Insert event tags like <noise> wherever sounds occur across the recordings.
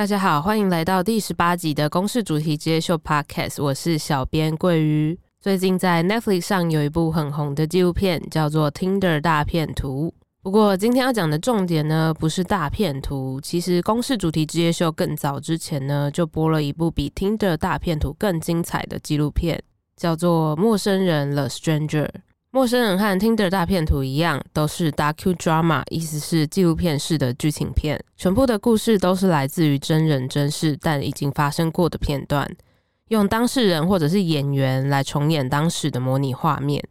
大家好，欢迎来到第十八集的公式主题之夜秀 Podcast，我是小编桂鱼。最近在 Netflix 上有一部很红的纪录片，叫做《Tinder 大片图》。不过今天要讲的重点呢，不是大片图。其实公式主题之夜秀更早之前呢，就播了一部比《Tinder 大片图》更精彩的纪录片，叫做《陌生人 The Stranger》。陌生人和 Tinder 大片图一样，都是 docudrama，意思是纪录片式的剧情片。全部的故事都是来自于真人真事，但已经发生过的片段，用当事人或者是演员来重演当时的模拟画面。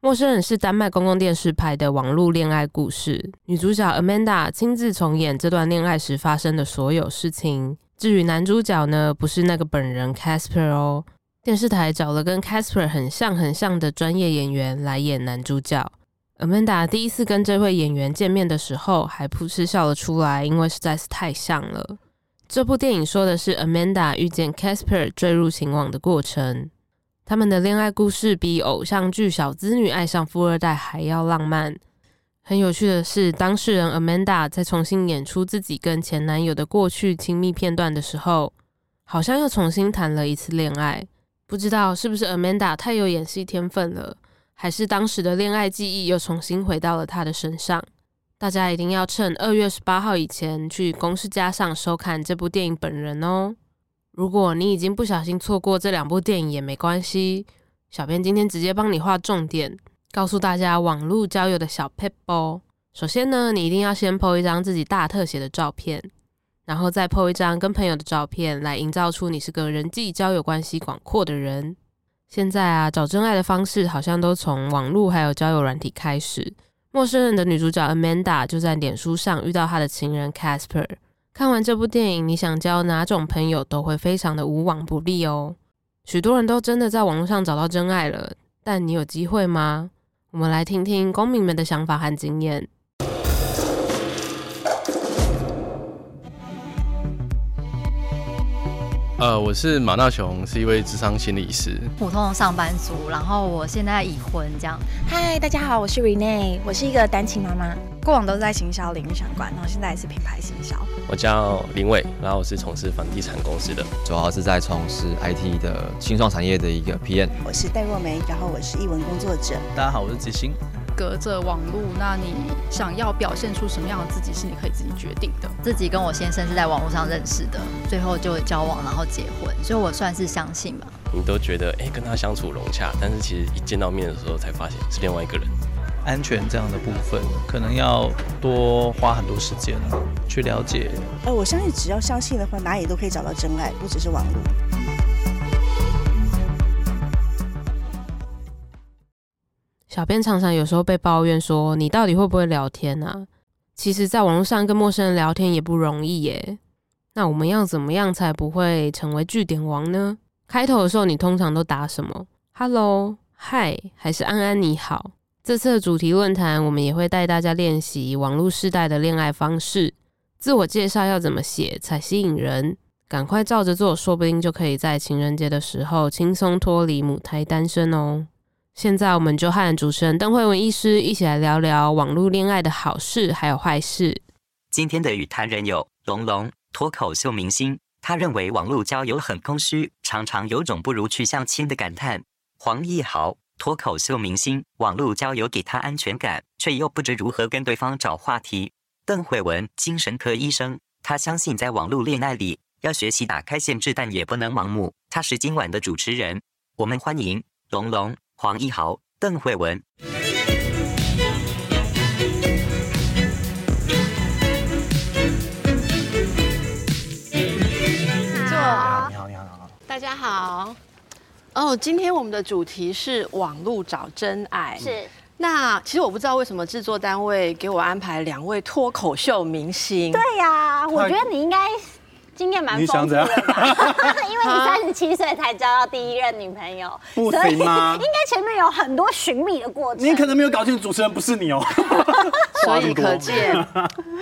陌生人是丹麦公共电视拍的网络恋爱故事，女主角 Amanda 亲自重演这段恋爱时发生的所有事情。至于男主角呢，不是那个本人 Casper 哦。电视台找了跟 Casper 很像很像的专业演员来演男主角。Amanda 第一次跟这位演员见面的时候，还扑哧笑了出来，因为实在是太像了。这部电影说的是 Amanda 遇见 Casper 坠入情网的过程。他们的恋爱故事比偶像剧小资女爱上富二代还要浪漫。很有趣的是，当事人 Amanda 在重新演出自己跟前男友的过去亲密片段的时候，好像又重新谈了一次恋爱。不知道是不是 Amanda 太有演戏天分了，还是当时的恋爱记忆又重新回到了她的身上？大家一定要趁二月十八号以前去公式加+上收看这部电影本人哦。如果你已经不小心错过这两部电影也没关系，小编今天直接帮你画重点，告诉大家网络交友的小撇步。首先呢，你一定要先 po 一张自己大特写的照片。然后再 p 一张跟朋友的照片，来营造出你是个人际交友关系广阔的人。现在啊，找真爱的方式好像都从网络还有交友软体开始。陌生人的女主角 Amanda 就在脸书上遇到她的情人 Casper。看完这部电影，你想交哪种朋友都会非常的无往不利哦。许多人都真的在网络上找到真爱了，但你有机会吗？我们来听听公民们的想法和经验。呃，我是马大雄，是一位智商心理师，普通的上班族，然后我现在已婚，这样。嗨，大家好，我是 Renee，我是一个单亲妈妈，过往都是在行销领域相关，然后现在也是品牌行销。我叫林伟，然后我是从事房地产公司的，主要是在从事 IT 的新创产业的一个 PM。我是戴若梅，然后我是艺文工作者。大家好，我是吉星。隔着网络，那你想要表现出什么样的自己，是你可以自己决定的。自己跟我先生是在网络上认识的，最后就交往，然后结婚，所以我算是相信吧。你都觉得哎、欸，跟他相处融洽，但是其实一见到面的时候才发现是另外一个人。安全这样的部分，可能要多花很多时间去了解。呃，我相信只要相信的话，哪里都可以找到真爱，不只是网络。小编常常有时候被抱怨说：“你到底会不会聊天啊？”其实，在网络上跟陌生人聊天也不容易耶。那我们要怎么样才不会成为句点王呢？开头的时候，你通常都打什么？Hello，嗨，还是安安你好？这次的主题论坛，我们也会带大家练习网络世代的恋爱方式。自我介绍要怎么写才吸引人？赶快照着做，说不定就可以在情人节的时候轻松脱离母胎单身哦。现在我们就和主持人邓惠文医师一起来聊聊网络恋爱的好事还有坏事。今天的与谈人有龙龙，脱口秀明星，他认为网络交友很空虚，常常有种不如去相亲的感叹。黄义豪，脱口秀明星，网络交友给他安全感，却又不知如何跟对方找话题。邓惠文，精神科医生，他相信在网络恋爱里要学习打开限制，但也不能盲目。他是今晚的主持人，我们欢迎龙龙。黄一豪、邓惠文，坐。你好，你好，你好，大家好。哦，今天我们的主题是网路找真爱。是。那其实我不知道为什么制作单位给我安排两位脱口秀明星。对呀、啊，我觉得你应该。经验蛮丰富的吧，<laughs> 因为你三十七岁才交到第一任女朋友，不行吗？<laughs> 应该前面有很多寻觅的过程。你可能没有搞清楚主持人不是你哦。<laughs> 所以可见，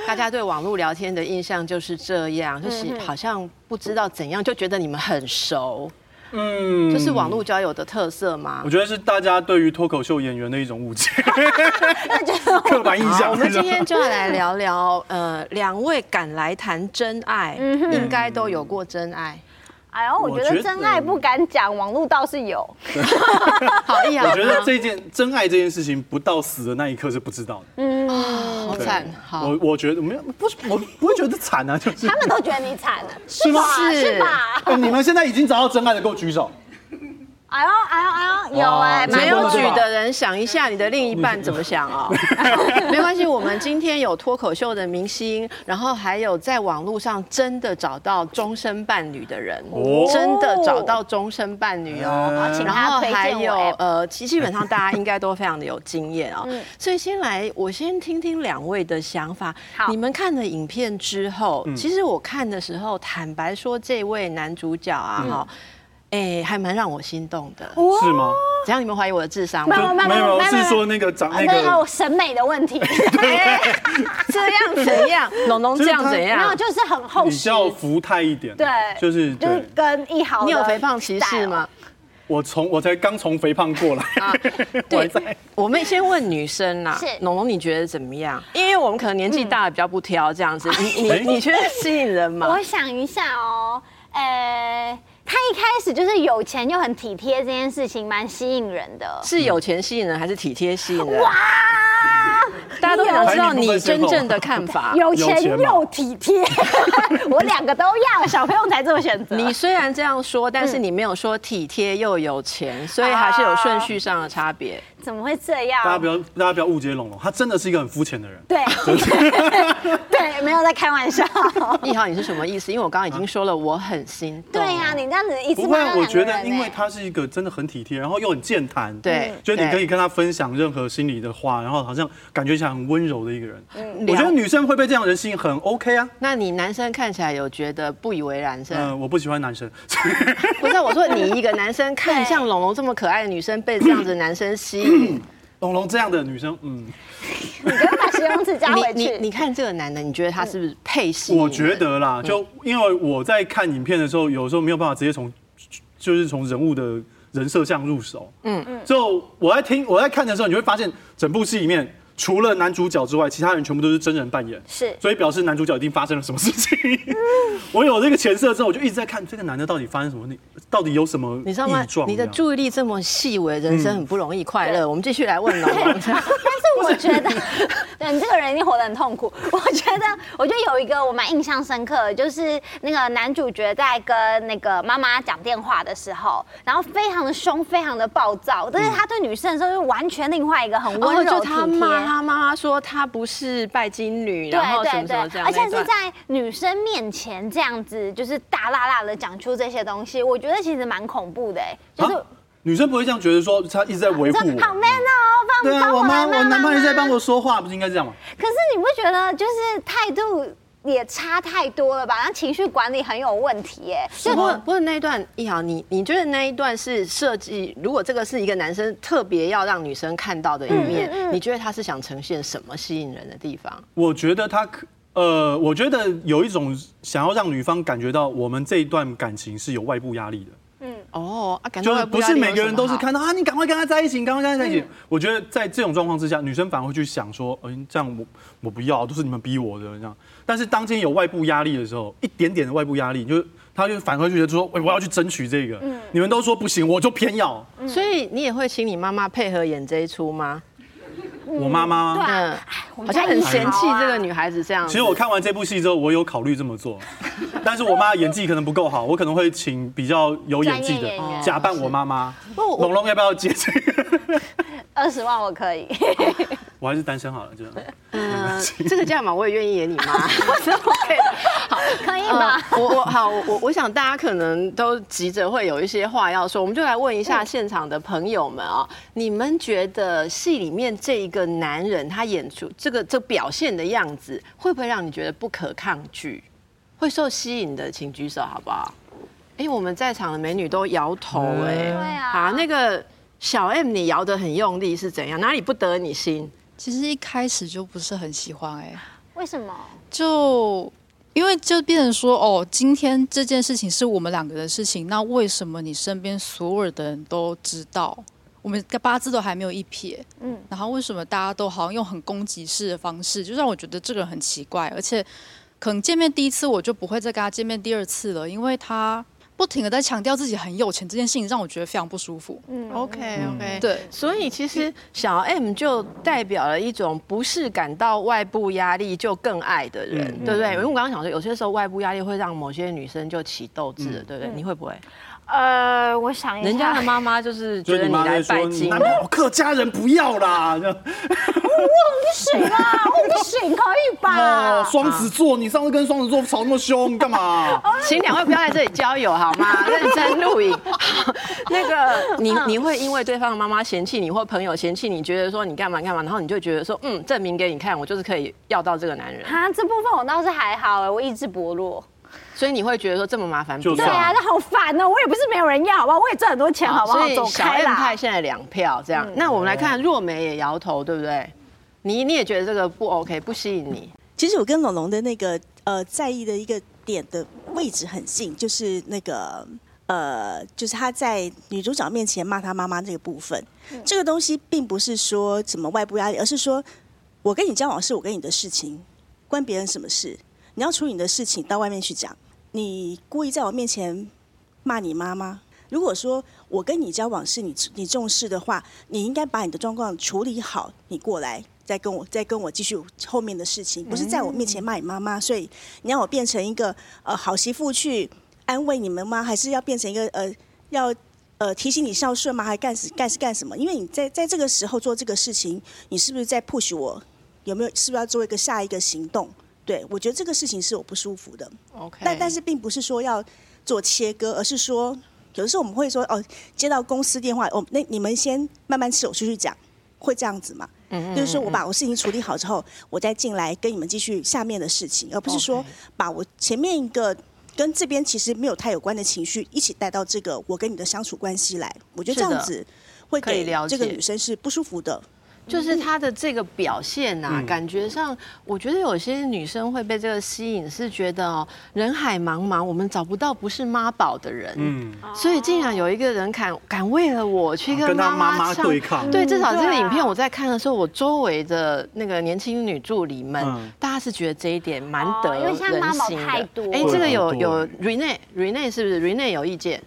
大家对网络聊天的印象就是这样，就是好像不知道怎样，就觉得你们很熟。嗯，这是网络交友的特色吗？我觉得是大家对于脱口秀演员的一种误解，<laughs> 刻板印象。我们今天就要来聊聊，呃，两位敢来谈真爱，应该都有过真爱。哎呦，我觉得真爱不敢讲，网络倒是有。<laughs> 好意啊！我觉得这件真爱这件事情，不到死的那一刻是不知道的。嗯，好惨。好，我我觉得没有，不是，我不会觉得惨啊，就是他们都觉得你惨了，<laughs> 是吗？是吧？你们现在已经找到真爱的，给我举手。哎呦哎呦哎呦，有哎，没有举的人想一下，你的另一半怎么想哦？没关系，我们今天有脱口秀的明星，然后还有在网络上真的找到终身伴侣的人，真的找到终身伴侣哦。然后还有呃，其基本上大家应该都非常的有经验哦。所以先来，我先听听两位的想法。你们看了影片之后，其实我看的时候，坦白说，这位男主角啊，哈。哎，还蛮让我心动的，是吗？怎样？你们怀疑我的智商？没有没有，是说那个长那个审美的问题。<laughs> <laughs> 这样怎样？龙龙这样怎样？没有，就是很厚实，比较福态一点。对，就是就是跟一豪。你有肥胖歧视吗？我从我才刚从肥胖过来。<laughs> 对，我们先问女生啦。是龙龙，你觉得怎么样？因为我们可能年纪大了，比较不挑这样子。你你你觉得吸引人吗？我想一下哦，呃。他一开始就是有钱又很体贴，这件事情蛮吸引人的。是有钱吸引人还是体贴吸引人？哇！大家都想知道你真正的看法。<laughs> 有钱又体贴，<laughs> 我两个都要，小朋友才这么选择。你虽然这样说，但是你没有说体贴又有钱，所以还是有顺序上的差别。怎么会这样？大家不要，大家不要误解龙龙，他真的是一个很肤浅的人。对，<laughs> 对，没有在开玩笑。一豪，你是什么意思？因为我刚刚已经说了，我很心动。对呀，你这样子一直。不会，我觉得因为他是一个真的很体贴，然后又很健谈。对，就你可以跟他分享任何心里的话，然后好像感觉起来很温柔的一个人。嗯，我觉得女生会被这样的人吸引，很 OK 啊。那你男生看起来有觉得不以为然是？嗯，我不喜欢男生。<laughs> 不是，我说你一个男生看像龙龙这么可爱的女生，被这样子的男生吸引。<laughs> 龙龙这样的女生，嗯，<laughs> 你不要把形容词加回去。你你，你看这个男的，你觉得他是不是配戏？我觉得啦，就因为我在看影片的时候，有时候没有办法直接从，就是从人物的人设上入手。嗯嗯。就我在听我在看的时候，你会发现整部戏里面。除了男主角之外，其他人全部都是真人扮演，是，所以表示男主角一定发生了什么事情。<laughs> 我有这个前设之后，我就一直在看这个男的到底发生什么，你到底有什么？你知道吗？你的注意力这么细微，人生很不容易快乐。我们继续来问龙龙。<laughs> <laughs> 我觉得，<laughs> 对，你这个人一定活得很痛苦。我觉得，我觉得有一个我蛮印象深刻的，就是那个男主角在跟那个妈妈讲电话的时候，然后非常的凶，非常的暴躁，但是他对女生的时候是完全另外一个很温柔体贴。他妈妈说他不是拜金女，然后什么什么这样，而且是在女生面前这样子，就是大辣辣的讲出这些东西，我觉得其实蛮恐怖的，哎，就是女生不会这样觉得说他一直在维护我，好 man 哦，帮对啊，我妈我男朋友在帮我说话，不是应该这样吗？可是你不觉得就是态度？也差太多了吧？那情绪管理很有问题耶。不过，不过那一段一豪，你你觉得那一段是设计？如果这个是一个男生特别要让女生看到的一面，嗯嗯嗯、你觉得他是想呈现什么吸引人的地方？我觉得他可呃，我觉得有一种想要让女方感觉到我们这一段感情是有外部压力的。嗯哦啊，感觉不是每个人都是看到啊，你赶快跟他在一起，赶快跟他在一起。嗯、我觉得在这种状况之下，女生反而会去想说，嗯、欸，这样我我不要，都是你们逼我的这样。但是当今有外部压力的时候，一点点的外部压力，就她就反而觉得说，喂，我要去争取这个。嗯，你们都说不行，我就偏要。所以你也会请你妈妈配合演这一出吗？我妈妈，嗯，好像很嫌弃这个女孩子这样。其实我看完这部戏之后，我有考虑这么做，但是我妈演技可能不够好，我可能会请比较有演技的假扮我妈妈。龙龙要不要接这个？二十万我可以。<laughs> 我还是单身好了，就嗯，这个价码我也愿意演你妈，是 <laughs> OK 的。好，可以吧？我我好，我我想大家可能都急着会有一些话要说，我们就来问一下现场的朋友们啊，你们觉得戏里面这一个男人他演出这个这表现的样子，会不会让你觉得不可抗拒？会受吸引的，请举手好不好？哎，我们在场的美女都摇头哎，对啊，好，那个小 M 你摇得很用力是怎样？哪里不得你心？其实一开始就不是很喜欢哎，为什么？就因为就变成说，哦，今天这件事情是我们两个的事情，那为什么你身边所有的人都知道？我们八字都还没有一撇，嗯，然后为什么大家都好像用很攻击式的方式，就让我觉得这个人很奇怪，而且可能见面第一次我就不会再跟他见面第二次了，因为他。不停的在强调自己很有钱这件事情，让我觉得非常不舒服。嗯，OK OK，对，所以其实小 M 就代表了一种不是感到外部压力就更爱的人，嗯、对不对？因为我刚刚想说，有些时候外部压力会让某些女生就起斗志，嗯、对不对？你会不会？呃，我想一下，人家的妈妈就是觉得你来拜金，男朋友客家人不要啦，这样。我不行啊，我不行，可以吧？双子座，你上次跟双子座吵那么凶，干嘛？请两位不要在这里交友好吗？<laughs> 认真录影。<laughs> 那个，你你会因为对方的妈妈嫌弃你，或朋友嫌弃你，觉得说你干嘛干嘛，然后你就觉得说，嗯，证明给你看，我就是可以要到这个男人。啊，这部分我倒是还好哎，我意志薄弱。所以你会觉得说这么麻烦，就对啊，那好烦哦！我也不是没有人要，好不好？我也赚很多钱，好不好？所以小 M 派现在两票这样。那我们来看若梅也摇头，对不对？你你也觉得这个不 OK，不吸引你？其实我跟龙龙的那个呃在意的一个点的位置很近，就是那个呃，就是他在女主角面前骂他妈妈这个部分。这个东西并不是说什么外部压力，而是说我跟你交往是我跟你的事情，关别人什么事？你要处理你的事情到外面去讲。你故意在我面前骂你妈妈？如果说我跟你交往是你你重视的话，你应该把你的状况处理好，你过来再跟我再跟我继续后面的事情，不是在我面前骂你妈妈。所以你让我变成一个呃好媳妇去安慰你们吗？还是要变成一个呃要呃提醒你孝顺吗？还干是干是干什么？因为你在在这个时候做这个事情，你是不是在 push 我？有没有是不是要做一个下一个行动？对，我觉得这个事情是我不舒服的。OK，但但是并不是说要做切割，而是说有的时候我们会说哦，接到公司电话，哦，那你们先慢慢吃，我出去讲，会这样子嘛？嗯，就是说我把我事情处理好之后，我再进来跟你们继续下面的事情，而不是说把我前面一个跟这边其实没有太有关的情绪一起带到这个我跟你的相处关系来。我觉得这样子会给这个女生是不舒服的。就是他的这个表现呐、啊，嗯、感觉上，我觉得有些女生会被这个吸引，是觉得哦，人海茫茫，我们找不到不是妈宝的人，嗯，所以竟然有一个人敢敢为了我去跟妈妈对抗，对，至少这个影片我在看的时候，我周围的那个年轻女助理们，嗯、大家是觉得这一点蛮得人心的。哎、欸，这个有有 Rene Rene 是不是？Rene 有意见？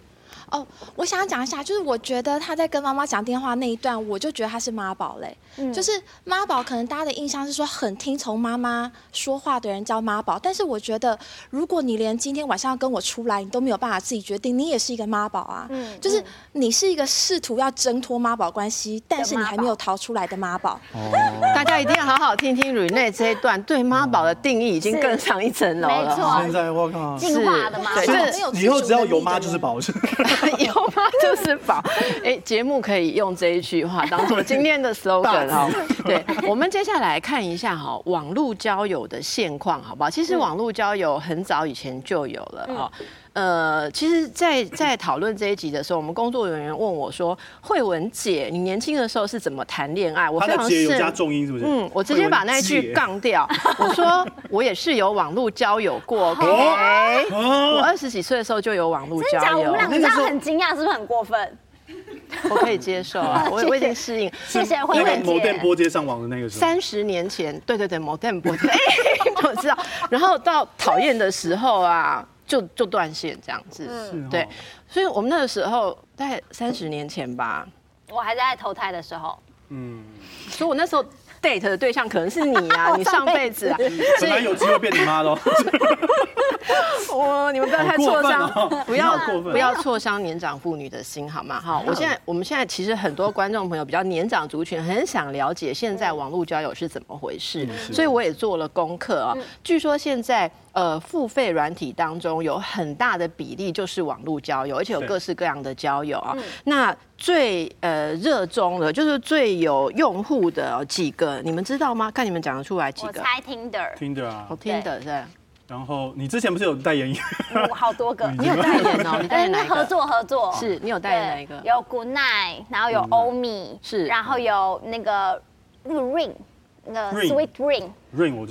哦，我想讲一下，就是我觉得他在跟妈妈讲电话那一段，我就觉得他是妈宝嘞。嗯、就是妈宝，可能大家的印象是说很听从妈妈说话的人叫妈宝，但是我觉得，如果你连今天晚上要跟我出来，你都没有办法自己决定，你也是一个妈宝啊。嗯，就是你是一个试图要挣脱妈宝关系，但是你还没有逃出来的妈宝。哦，大家一定要好好听听 Rene 这一段，对妈宝的定义已经更上一层楼了。没错，现在我靠，进化的妈宝，对，以后只要有妈就是宝。有吗 <laughs> 就是宝，哎，节目可以用这一句话当做今天的 slogan <laughs> 哈。对，我们接下来看一下哈，网络交友的现况，好不好？其实网络交友很早以前就有了哈。呃，其实在，在在讨论这一集的时候，我们工作人员问我说：“慧文姐，你年轻的时候是怎么谈恋爱？”我非常是加重音是不是？嗯，我直接把那一句杠掉。<laughs> 我说我也是有网络交友过，OK？我二十几岁的时候就有网络交友。我们两个很惊讶，是不是很过分？<laughs> 我可以接受啊，我我已经适应。谢谢慧文姐。某电波接上网的那个时候，三十年前，对对对，某电波接，我知道。然后到讨厌的时候啊。就就断线这样子，嗯，对，所以我们那个时候大概三十年前吧，我还在投胎的时候，嗯，所以我那时候 date 的对象可能是你啊，<laughs> 你上辈子啊，本来有机会变你妈喽。<laughs> 我你们不要太挫伤，不要不要挫伤年长妇女的心好吗？哈，我现在我们现在其实很多观众朋友比较年长族群很想了解现在网络交友是怎么回事，所以我也做了功课啊。据说现在呃付费软体当中有很大的比例就是网络交友，而且有各式各样的交友啊。那最呃热衷的就是最有用户的几个，你们知道吗？看你们讲得出来几个？我猜 Tinder，Tinder 啊，Tinder 是。然后你之前不是有代言？我好多个，<laughs> 你有代言哦？你代言哪？合作合作，是你有代言哪一个？有 Good Night，然后有欧米，是，然后有那个那个 Ring，那个 Sweet Ring，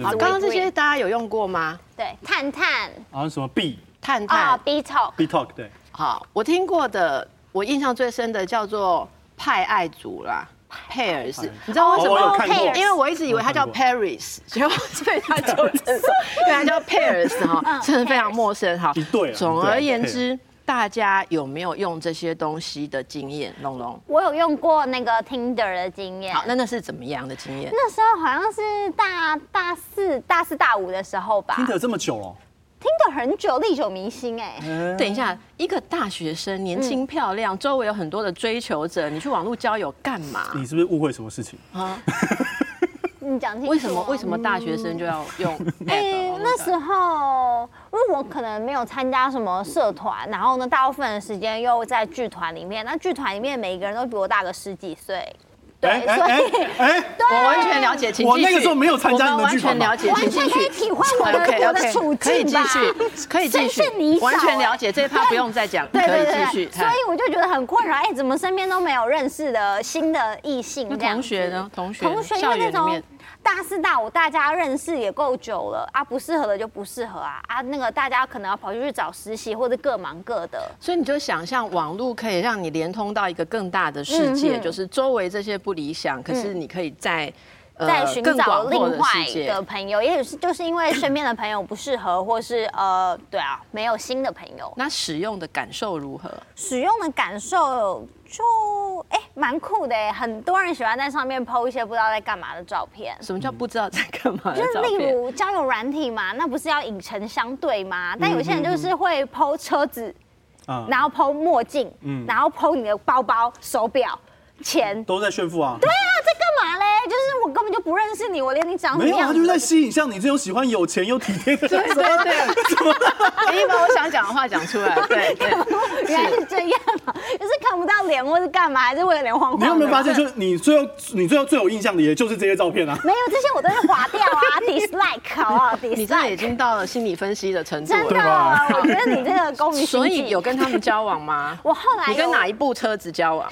好，刚刚这些大家有用过吗？对，探探。好像什么 B 探探。啊探，，B Talk，B Talk 对，好，我听过的，我印象最深的叫做派爱族啦。Pairs，你知道为什哦我有么？看过。因为我一直以为它叫 Paris，结果所以它就真说，<laughs> 原来叫 Pairs 哈，真的非常陌生哈。一对啊总而言之，大家有没有用这些东西的经验？龙龙，我有用过那个 Tinder 的经验。好，那那是怎么样的经验？那时候好像是大大四、大四大五的时候吧。Tinder 这么久了，Tinder 很久，历久弥新哎。等一下，一个大学生年轻漂亮，周围有很多的追求者，你去网络交友干嘛？你是不是误会什么事情？啊？<laughs> 你讲清楚。为什么为什么大学生就要用？<laughs> 哎，那时候因为我可能没有参加什么社团，然后呢，大部分的时间又在剧团里面。那剧团里面每一个人都比我大个十几岁，对，哎所以哎，<laughs> 我完全了解，请我那个时候没有参加你我们完全了解，完全可以续。体会我的我的处可以继境吧续，可以继谁 <laughs> 是你续，完全了解这一趴不用再讲，可以对对对继续。所以我就觉得很困扰，哎，怎么身边都没有认识的新的异性？同学呢？同学，同学因校为那种园里面，大四大五大家认识也够久了啊，不适合的就不适合啊啊，那个大家可能要跑出去找实习或者各忙各的。所以你就想象网络可以让你连通到一个更大的世界，嗯就是周围这些不理想，可是你可以在呃在寻更找另外的朋友，也许是就是因为身边的朋友不适合，或是呃，对啊，没有新的朋友。那使用的感受如何？使用的感受就哎蛮酷的哎，很多人喜欢在上面 PO 一些不知道在干嘛的照片。什么叫不知道在干嘛的就是例？如交友软体嘛，那不是要以诚相对吗？但有些人就是会 PO 车子，啊，然后 PO 墨镜，嗯然后 PO 你的包包、手表、钱。都在炫富啊。对啊，在干嘛嘞？就是我根本就不认识你，我连你长什么没有，他就是在吸引像你这种喜欢有钱又体贴的对人。<laughs> 对对，你把我想讲的话讲出来，对对。原来是这样啊，就是看不到脸或是干嘛，还是为了脸晃晃的。你有没有发现，就是你最后你最后最有印象的，也就是这些照片啊？没有这些我都是划掉啊，<laughs> dislike 好不好你真的已？dislike 经到了心理分析的程度真的我觉得你这个公民所以有跟他们交往吗？<laughs> 我后来你跟有哪一部车子交往？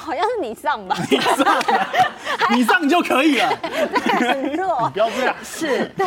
好像是你上吧？<laughs> 你上啊，<laughs> 你上就可以了。很弱不。要这样。是对，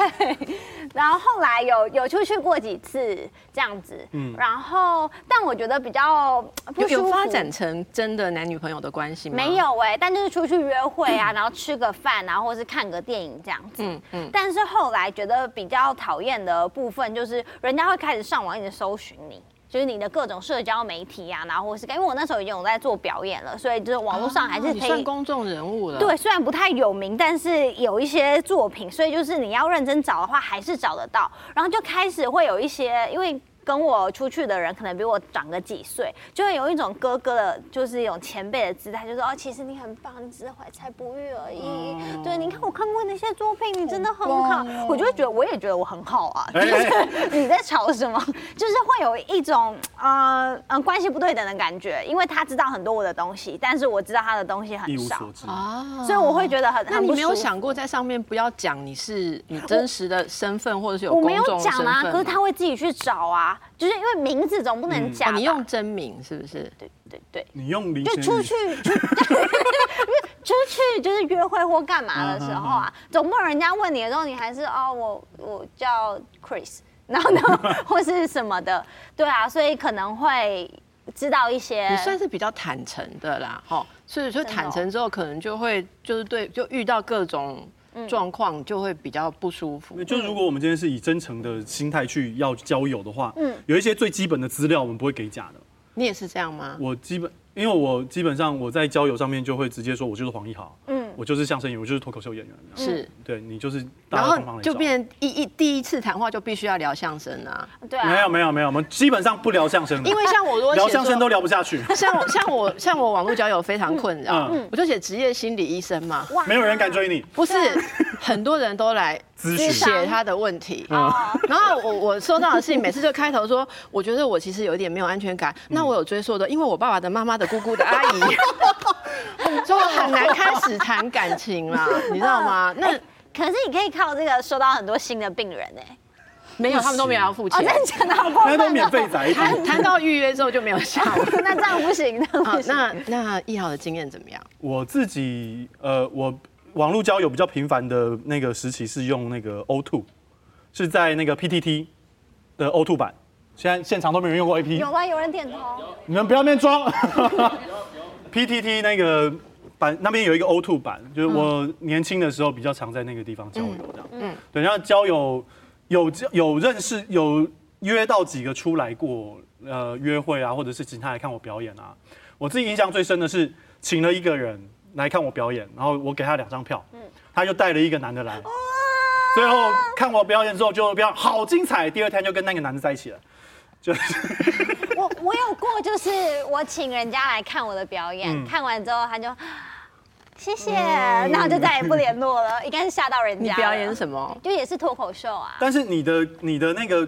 然后后来有有出去过几次这样子，嗯然后但我觉得比较不有舒服。有发展成真的男女朋友的关系吗？没有哎、但就是出去约会啊，然后吃个饭，然后或是看个电影这样子。嗯嗯。但是后来觉得比较讨厌的部分，就是人家会开始上网一直搜寻你。就是你的各种社交媒体啊，然后或是因为我那时候已经有在做表演了，所以就是网络上还是可以。算公众人物了。对，虽然不太有名，但是有一些作品，所以就是你要认真找的话，还是找得到。然后就开始会有一些，因为跟我出去的人可能比我长个几岁，就会有一种哥哥的，就是一种前辈的姿态，就说哦，其实你很棒，你只是怀才不遇而已。对，你看我看过那些作品，你真的很好，我就会觉得我也觉得我很好啊。就是 <laughs> 你在吵什么？就是会有一种呃呃关系不对等的感觉，因为他知道很多我的东西，但是我知道他的东西很少。啊所以我会觉得很那你没有想过在上面不要讲你是你真实的身份，或者是有我没有讲啊，可是他会自己去找啊，就是因为名字总不能假你用真名是不是？对对对，你用就出去出 <laughs> 出去就是约会或干嘛的时候啊，总不能人家问你的时候，你还是哦我我叫 Chris，然后呢或是什么的，对啊，所以可能会知道一些。你算是比较坦诚的啦，哈，所以就真的哦。坦诚之后，可能就会就是对，就遇到各种嗯状况，就会比较不舒服。就如果我们今天是以真诚的心态去要交友的话，嗯有一些最基本的资料我们不会给假的。你也是这样吗？我基本因为我基本上我在交友上面就会直接说，我就是黄奕豪，嗯我就是相声演员，我就是脱口秀演员。是，对你就是大然后就变成一一第一次谈话就必须要聊相声啊，<laughs> 对啊，没有没有没有，我们基本上不聊相声的，因为像我如果聊相声都聊不下去，<laughs> 像我像我像我网络交友非常困扰，嗯。我就写职业心理医生嘛，哇没有人敢追你。不是 <laughs> 很多人都来咨询。写他的问题，哦。然后我我收到的事情每次就开头说，我觉得我其实有一点没有安全感，那我有追溯的，因为我爸爸的妈妈的姑姑的阿姨，就很难开始谈感情啦，你知道吗？那可是你可以靠这个收到很多新的病人哎、没有，他们都没有要付哦，钱真，的假的？好过分、哦！那都免费宅，谈谈到预约之后就没有下文。那这样不行，那好不，行。那那一豪的经验怎么样？我自己呃，我网络交友比较频繁的那个时期是用那个 O2，是在那个 PTT 的 O2 版。现在现场都没人用过 AP，有啊？有人点头。你们不要那边装。<laughs> PTT 那个版那边有一个 O2 版，就是我年轻的时候比较常在那个地方交友这样。嗯，对，然后交友有有认识有约到几个出来过呃约会啊，或者是请他来看我表演啊。我自己印象最深的是请了一个人来看我表演，然后我给他两张票，他就带了一个男的来，最后看我表演之后就表好精彩，第二天就跟那个男的在一起了。就是我我有过，就是我请人家来看我的表演，嗯、看完之后他就谢谢，嗯、然后就再也不联络了，应该是吓到人家。<laughs> 你表演什么？就也是脱口秀啊。但是你的你的那个。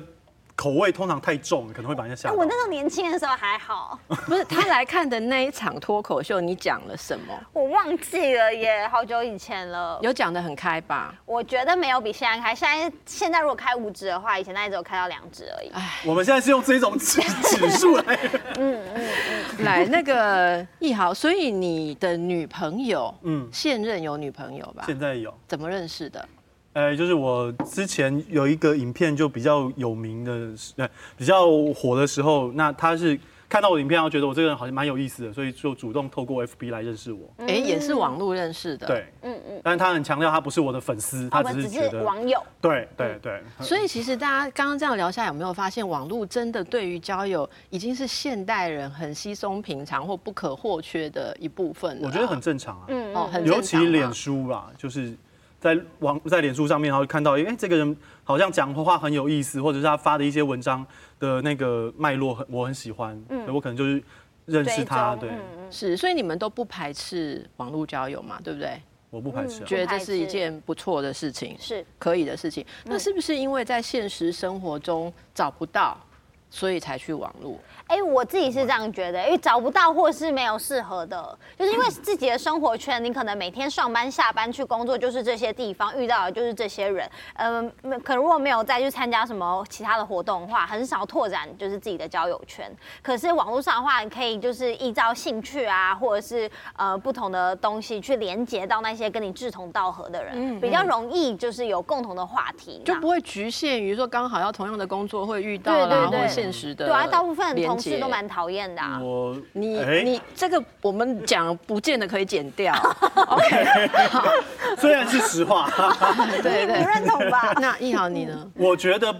口味通常太重，可能会把人家吓到。我那时候年轻的时候还好。<laughs> 不是他来看的那一场脱口秀，你讲了什么？我忘记了耶，好久以前了。有讲的很开吧？我觉得没有比现在开。现在现在如果开五指的话，以前那一只有开到两指而已。哎，我们现在是用这种指指数来。<laughs> 嗯嗯嗯。来，那个易豪，所以你的女朋友，嗯，现任有女朋友吧？现在有。怎么认识的？呃，就是我之前有一个影片就比较有名的，呃，比较火的时候，那他是看到我的影片，然后觉得我这个人好像蛮有意思的，所以就主动透过 FB 来认识我。哎，也是网络认识的。对，嗯嗯。但是他很强调他不是我的粉丝，他只是觉得网友。对对对。所以其实大家刚刚这样聊下来，有没有发现网络真的对于交友已经是现代人很稀松平常或不可或缺的一部分？我觉得很正常啊。嗯哦，很尤其脸书吧，就是。在网在脸书上面，然后看到，哎、欸，这个人好像讲话很有意思，或者是他发的一些文章的那个脉络很我很喜欢，嗯，我可能就是认识他，对，是，所以你们都不排斥网络交友嘛，对不对？我不排斥、啊嗯，觉得这是一件不错的事情，是可以的事情。那是不是因为在现实生活中找不到，所以才去网络？哎，我自己是这样觉得，因为找不到或是没有适合的，就是因为自己的生活圈，你可能每天上班下班去工作就是这些地方遇到的就是这些人，嗯，可如果没有再去参加什么其他的活动的话，很少拓展就是自己的交友圈。可是网络上的话，你可以就是依照兴趣啊，或者是呃不同的东西去连接到那些跟你志同道合的人，嗯，比较容易就是有共同的话题，就不会局限于说刚好要同样的工作会遇到啦，对对对，或现实的，对啊，大部分同事都蛮讨厌的、啊。我你你这个我们讲不见得可以剪掉。<laughs> OK，<laughs> 虽然是实话。对 <laughs> 对，不认同吧？那奕豪你呢？我觉得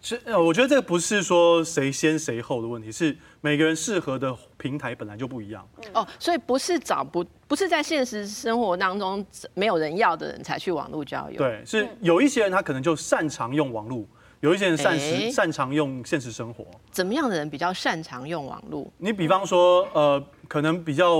是，我觉得这个不是说谁先谁后的问题，是每个人适合的平台本来就不一样。哦，所以不是找不不是在现实生活当中没有人要的人才去网络交友。对，是有一些人他可能就擅长用网络。有一些人擅实擅长用现实生活，怎么样的人比较擅长用网络？你比方说，呃，可能比较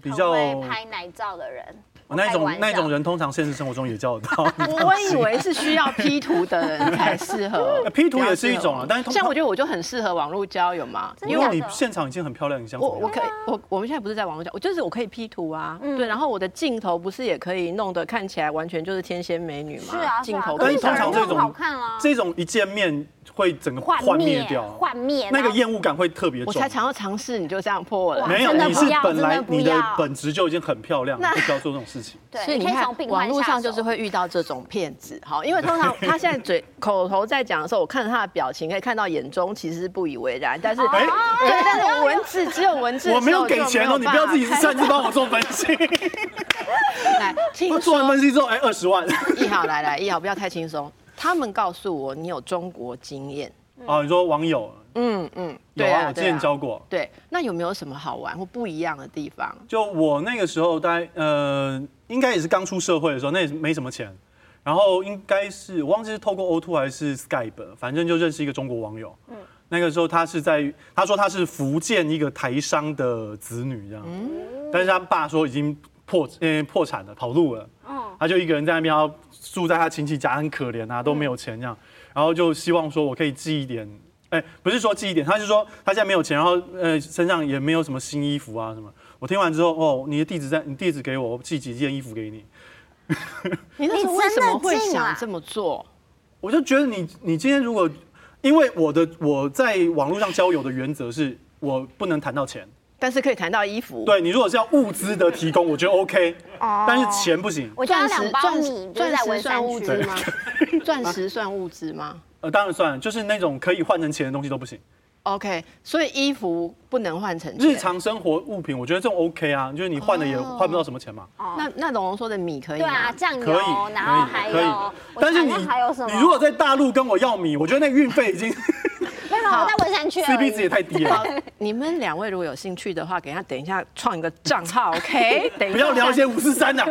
比较拍奶照的人。那种那种人通常现实生活中也叫得到。<laughs> 我以为是需要 P 图的人才适合。<laughs> P 图也是一种啊，但是像我觉得我就很适合网络交友嘛，因为你现场已经很漂亮，你像我我可以我我们现在不是在网络交，我就是我可以 P 图啊，对，然后我的镜头不是也可以弄得看起来完全就是天仙美女吗？是啊，镜头。但是通常这种这种一见面会整个幻灭掉，幻灭，那个厌恶感会特别重。我才想要尝试，你就这样破我了。没有，你是本来你的本质就已经很漂亮，不需要做这种事情。所以你看。网络上就是会遇到这种骗子，好，因为通常 <laughs> 他现在嘴口头在讲的时候，我看着他的表情，可以看到眼中其实是不以为然，但是，哎，对，但是文字只有文字，我没有给钱哦，你不要自己擅自帮我做分析。<laughs> 来，听做完分析之后，哎，二十万。奕豪，来来，奕豪，不要太轻松。他们告诉我你有中国经验哦，你说网友，嗯嗯，有啊，我之前教过。对，那有没有什么好玩或不一样的地方？就我那个时候，大概呃。应该也是刚出社会的时候，那也没什么钱，然后应该是我忘记是透过 O2 还是 Skype，反正就认识一个中国网友。嗯，那个时候他是在，他说他是福建一个台商的子女这样，嗯，但是他爸说已经破，呃，破产了，跑路了。哦，他就一个人在那边，要住在他亲戚家，很可怜啊，都没有钱这样，然后就希望说我可以寄一点，哎，不是说寄一点，他是说他现在没有钱，然后呃身上也没有什么新衣服啊什么。我听完之后，哦，你的地址在，你地址给我，我寄几件衣服给你。你 <laughs> 那时候为什么会想这么做？我就觉得你，你今天如果，因为我的我在网络上交友的原则是我不能谈到钱，但是可以谈到衣服。对你如果是要物资的提供，我觉得 OK，但是钱不行。我家两包米，<laughs> 钻石算物资吗？钻石算物资吗？呃，当然算，就是那种可以换成钱的东西都不行。OK，所以衣服不能换成日常生活物品，我觉得这种 OK 啊，就是你换了也换不到什么钱嘛。哦那那龙龙说的米可以对啊，酱油，可以，然后还有，但是你你如果在大陆跟我要米，我觉得那运费已经。<laughs> 没有，我在文山区，CP 值也太低了。你们两位如果有兴趣的话，给他等一下创一个账号，OK？<laughs> 等一下不要聊一些五四三的。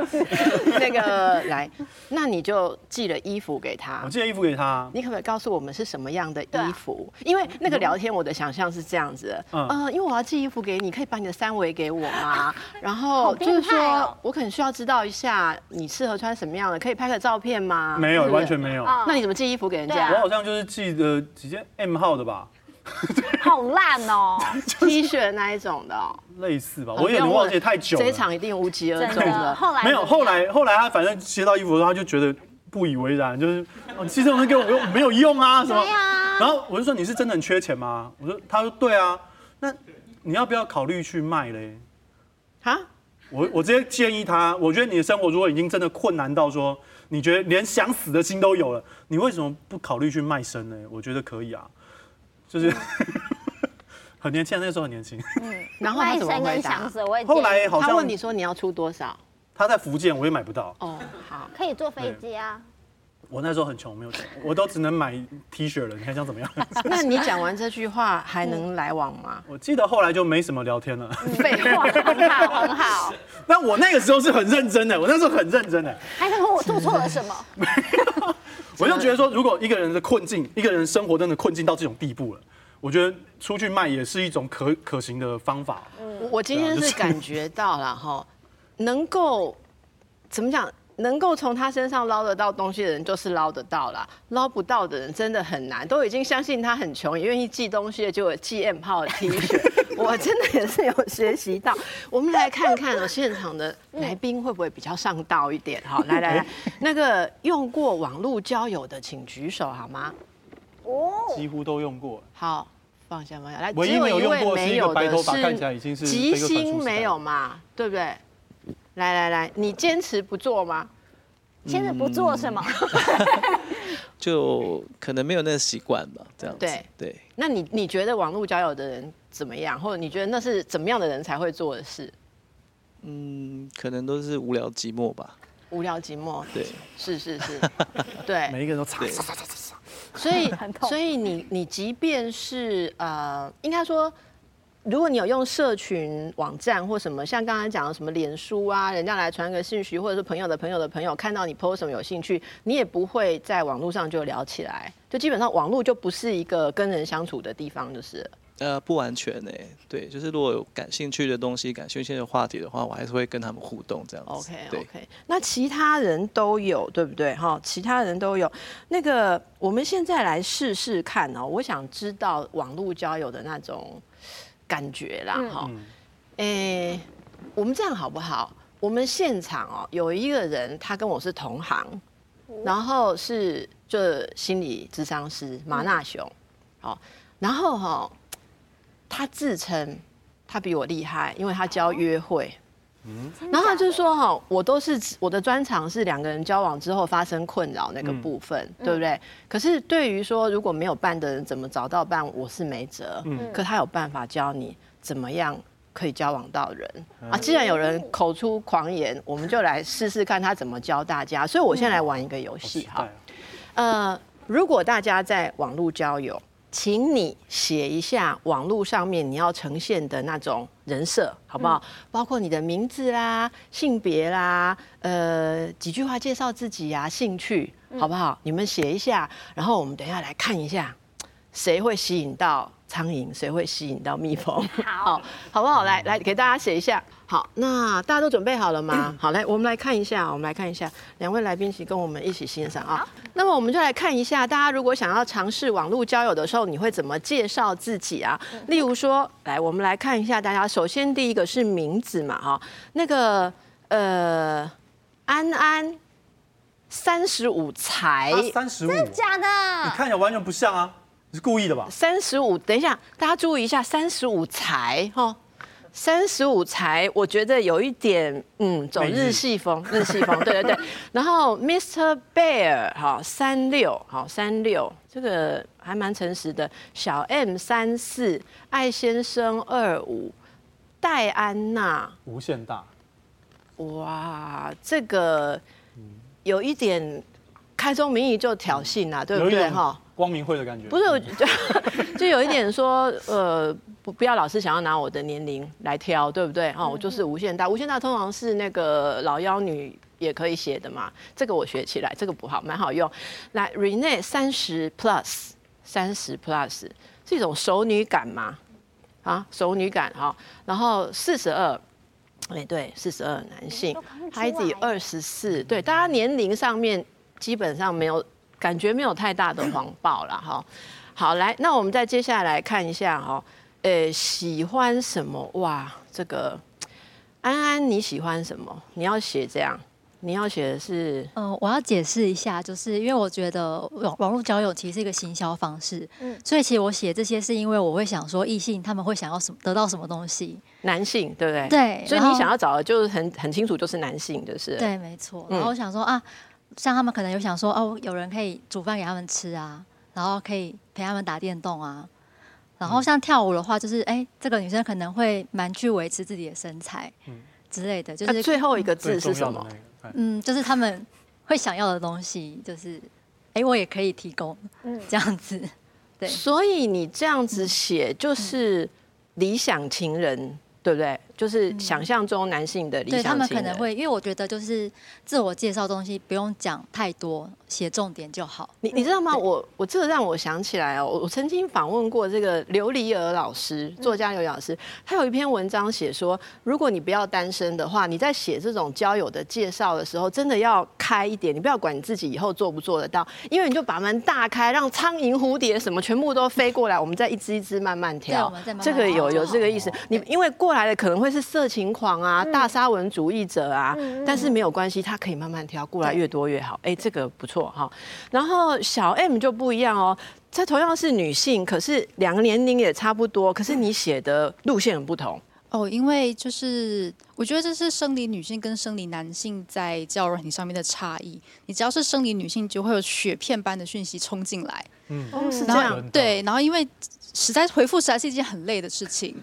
那个来，那你就寄了衣服给他。我寄了衣服给他。你可不可以告诉我们是什么样的衣服？因为那个聊天，我的想象是这样子的，嗯，因为我要寄衣服给你，可以把你的三围给我吗？<laughs> 然后就是说我可能需要知道一下你适合穿什么样的，可以拍个照片吗？没有，完全没有。那你怎么寄衣服给人家？我好像就是寄的几件 M 号的吧。<laughs> 好烂哦，<laughs> T 恤那一种的，类似吧，我有点忘记太久了。这一场一定无疾而终了。后来没有，后来后来他反正接到衣服的时候，他就觉得不以为然，就是其实这种东西给我用没有用啊什么。然后我就说，你是真的很缺钱吗？我说，他说对啊，那你要不要考虑去卖嘞？啊？我我直接建议他，我觉得你的生活如果已经真的困难到说，你觉得连想死的心都有了，你为什么不考虑去卖身呢？我觉得可以啊。就是 <laughs> 很年轻，那个时候很年轻。嗯，然后他怎么回答？后来好像他问你说你要出多少？他在福建，我也买不到。哦，好，可以坐飞机啊。我那时候很穷，没有钱，我都只能买 T 恤了。你看想怎么样？<laughs> 那你讲完这句话还能来往吗？<laughs> 我记得后来就没什么聊天了。废话，很好，很好。那我那个时候是很认真的，我那时候很认真的。还能说我做错了什么？没有。我就觉得说，如果一个人的困境，一个人生活真的困境到这种地步了，我觉得出去卖也是一种可可行的方法。嗯，我今天是感觉到了哈，能够怎么讲，能够从他身上捞得到东西的人就是捞得到了，捞不到的人真的很难。都已经相信他很穷，也愿意寄东西的，就有寄 M 号的 T 恤。<laughs> 我真的也是有学习到。我们来看看哦，现场的来宾会不会比较上道一点？好，来来来，<laughs> 那个用过网络交友的请举手好吗？哦，几乎都用过。好，放下放下来。唯一没有用过是一个白头发，看起来已经是吉星没有嘛？对不对？来来来，你坚持不做吗？坚持不做什么？就可能没有那个习惯吧，这样子。对对。那你你觉得网络交友的人怎么样？或者你觉得那是怎么样的人才会做的事？嗯，可能都是无聊寂寞吧。无聊寂寞。对，是是是，<laughs> 对。每一个人都擦擦擦擦擦。所以所以你你即便是呃，应该说。如果你有用社群网站或什么，像刚才讲的什么脸书啊，人家来传个信息，或者是朋友的朋友的朋友看到你 post 什么有兴趣，你也不会在网络上就聊起来，就基本上网络就不是一个跟人相处的地方，就是。呃，不完全呢，对，就是如果有感兴趣的东西、感兴趣的话题的话，我还是会跟他们互动这样子。OK OK，那其他人都有对不对？哈，其他人都有。那个，我们现在来试试看哦，我想知道网络交友的那种。感觉啦，哈、嗯，哎、欸，我们这样好不好？我们现场哦，有一个人，他跟我是同行，然后是就心理咨商师马纳雄，好，然后哈，他自称他比我厉害，因为他教约会，嗯，然后他就说哈，我都是我的专长是两个人交往之后发生困扰那个部分，嗯、对不对？可是对于说如果没有伴的人怎么找到伴，我是没辙。嗯，可他有办法教你怎么样可以交往到人啊。既然有人口出狂言，我们就来试试看他怎么教大家。所以我先来玩一个游戏哈。呃，如果大家在网络交友，请你写一下网络上面你要呈现的那种人设，好不好？包括你的名字啦、性别啦，呃，几句话介绍自己呀、啊、兴趣。好不好？你们写一下，然后我们等一下来看一下，谁会吸引到苍蝇，谁会吸引到蜜蜂？<laughs> 好，好不好？来来，给大家写一下。好，那大家都准备好了吗？好，来，我们来看一下，我们来看一下，两位来宾请跟我们一起欣赏啊。那么我们就来看一下，大家如果想要尝试网络交友的时候，你会怎么介绍自己啊？例如说，来，我们来看一下，大家首先第一个是名字嘛，哈，那个呃，安安。三十五才，三十五，真的假的？你看起来完全不像啊，你是故意的吧？三十五，等一下，大家注意一下，三十五才哈，三十五才，我觉得有一点，嗯，走日系风，日系风，对对对。<laughs> 然后 Mr. Bear 哈三六，好三六，这个还蛮诚实的。小 M 三四，艾先生二五，戴安娜无限大，哇，这个有一点开宗明义就挑衅啊，对不对哈？光明会的感觉，不是，就 <laughs> 就有一点说，呃，不不要老是想要拿我的年龄来挑，对不对？哦，我就是无限大，无限大通常是那个老妖女也可以写的嘛，这个我学起来，这个不好，蛮好用。来，Rene 三十 plus，三十 plus 是一种熟女感吗？啊，熟女感哈。然后四十二，哎，对，四十二男性，Heidi 二十四，对，大家年龄上面基本上没有。感觉没有太大的谎报了哈，好，来，那我们再接下来看一下哈，呃，喜欢什么？哇，这个安安你喜欢什么？你要写这样，你要写的是，呃，我要解释一下，就是因为我觉得网网络交友其实是一个行销方式，嗯，所以其实我写这些是因为我会想说异性他们会想要什么，得到什么东西，男性对不对？对，所以你想要找的就是很很清楚，就是男性，就是对，没错。然后我想说啊。像他们可能有想说哦，有人可以煮饭给他们吃啊，然后可以陪他们打电动啊，然后像跳舞的话，就是哎、欸，这个女生可能会蛮去维持自己的身材，之类的。就是最后一个字是什么？嗯，就是他们会想要的东西，就是哎、欸，我也可以提供，<laughs> 这样子。对，所以你这样子写就是理想情人。对不对？就是想象中男性的理想对他们可能会，因为我觉得就是自我介绍东西不用讲太多，写重点就好。你你知道吗？我我这个让我想起来哦，我曾经访问过这个刘黎尔老师，作家刘老师，他有一篇文章写说，如果你不要单身的话，你在写这种交友的介绍的时候，真的要开一点，你不要管你自己以后做不做得到，因为你就把门大开，让苍蝇、蝴蝶什么全部都飞过来，我们再一只一只慢慢挑。这个有有这个意思。你因为过来的可能会是色情狂啊、大沙文主义者啊，但是没有关系，他可以慢慢挑，过来越多越好。哎，这个不错哈。然后小 M 就不一样哦，她同样是女性，可是两个年龄也差不多，可是你写的路线很不同哦。因为就是我觉得这是生理女性跟生理男性在交友软体上面的差异。你只要是生理女性，就会有雪片般的讯息冲进来。嗯，是这样。对，然后因为实在回复实在是一件很累的事情，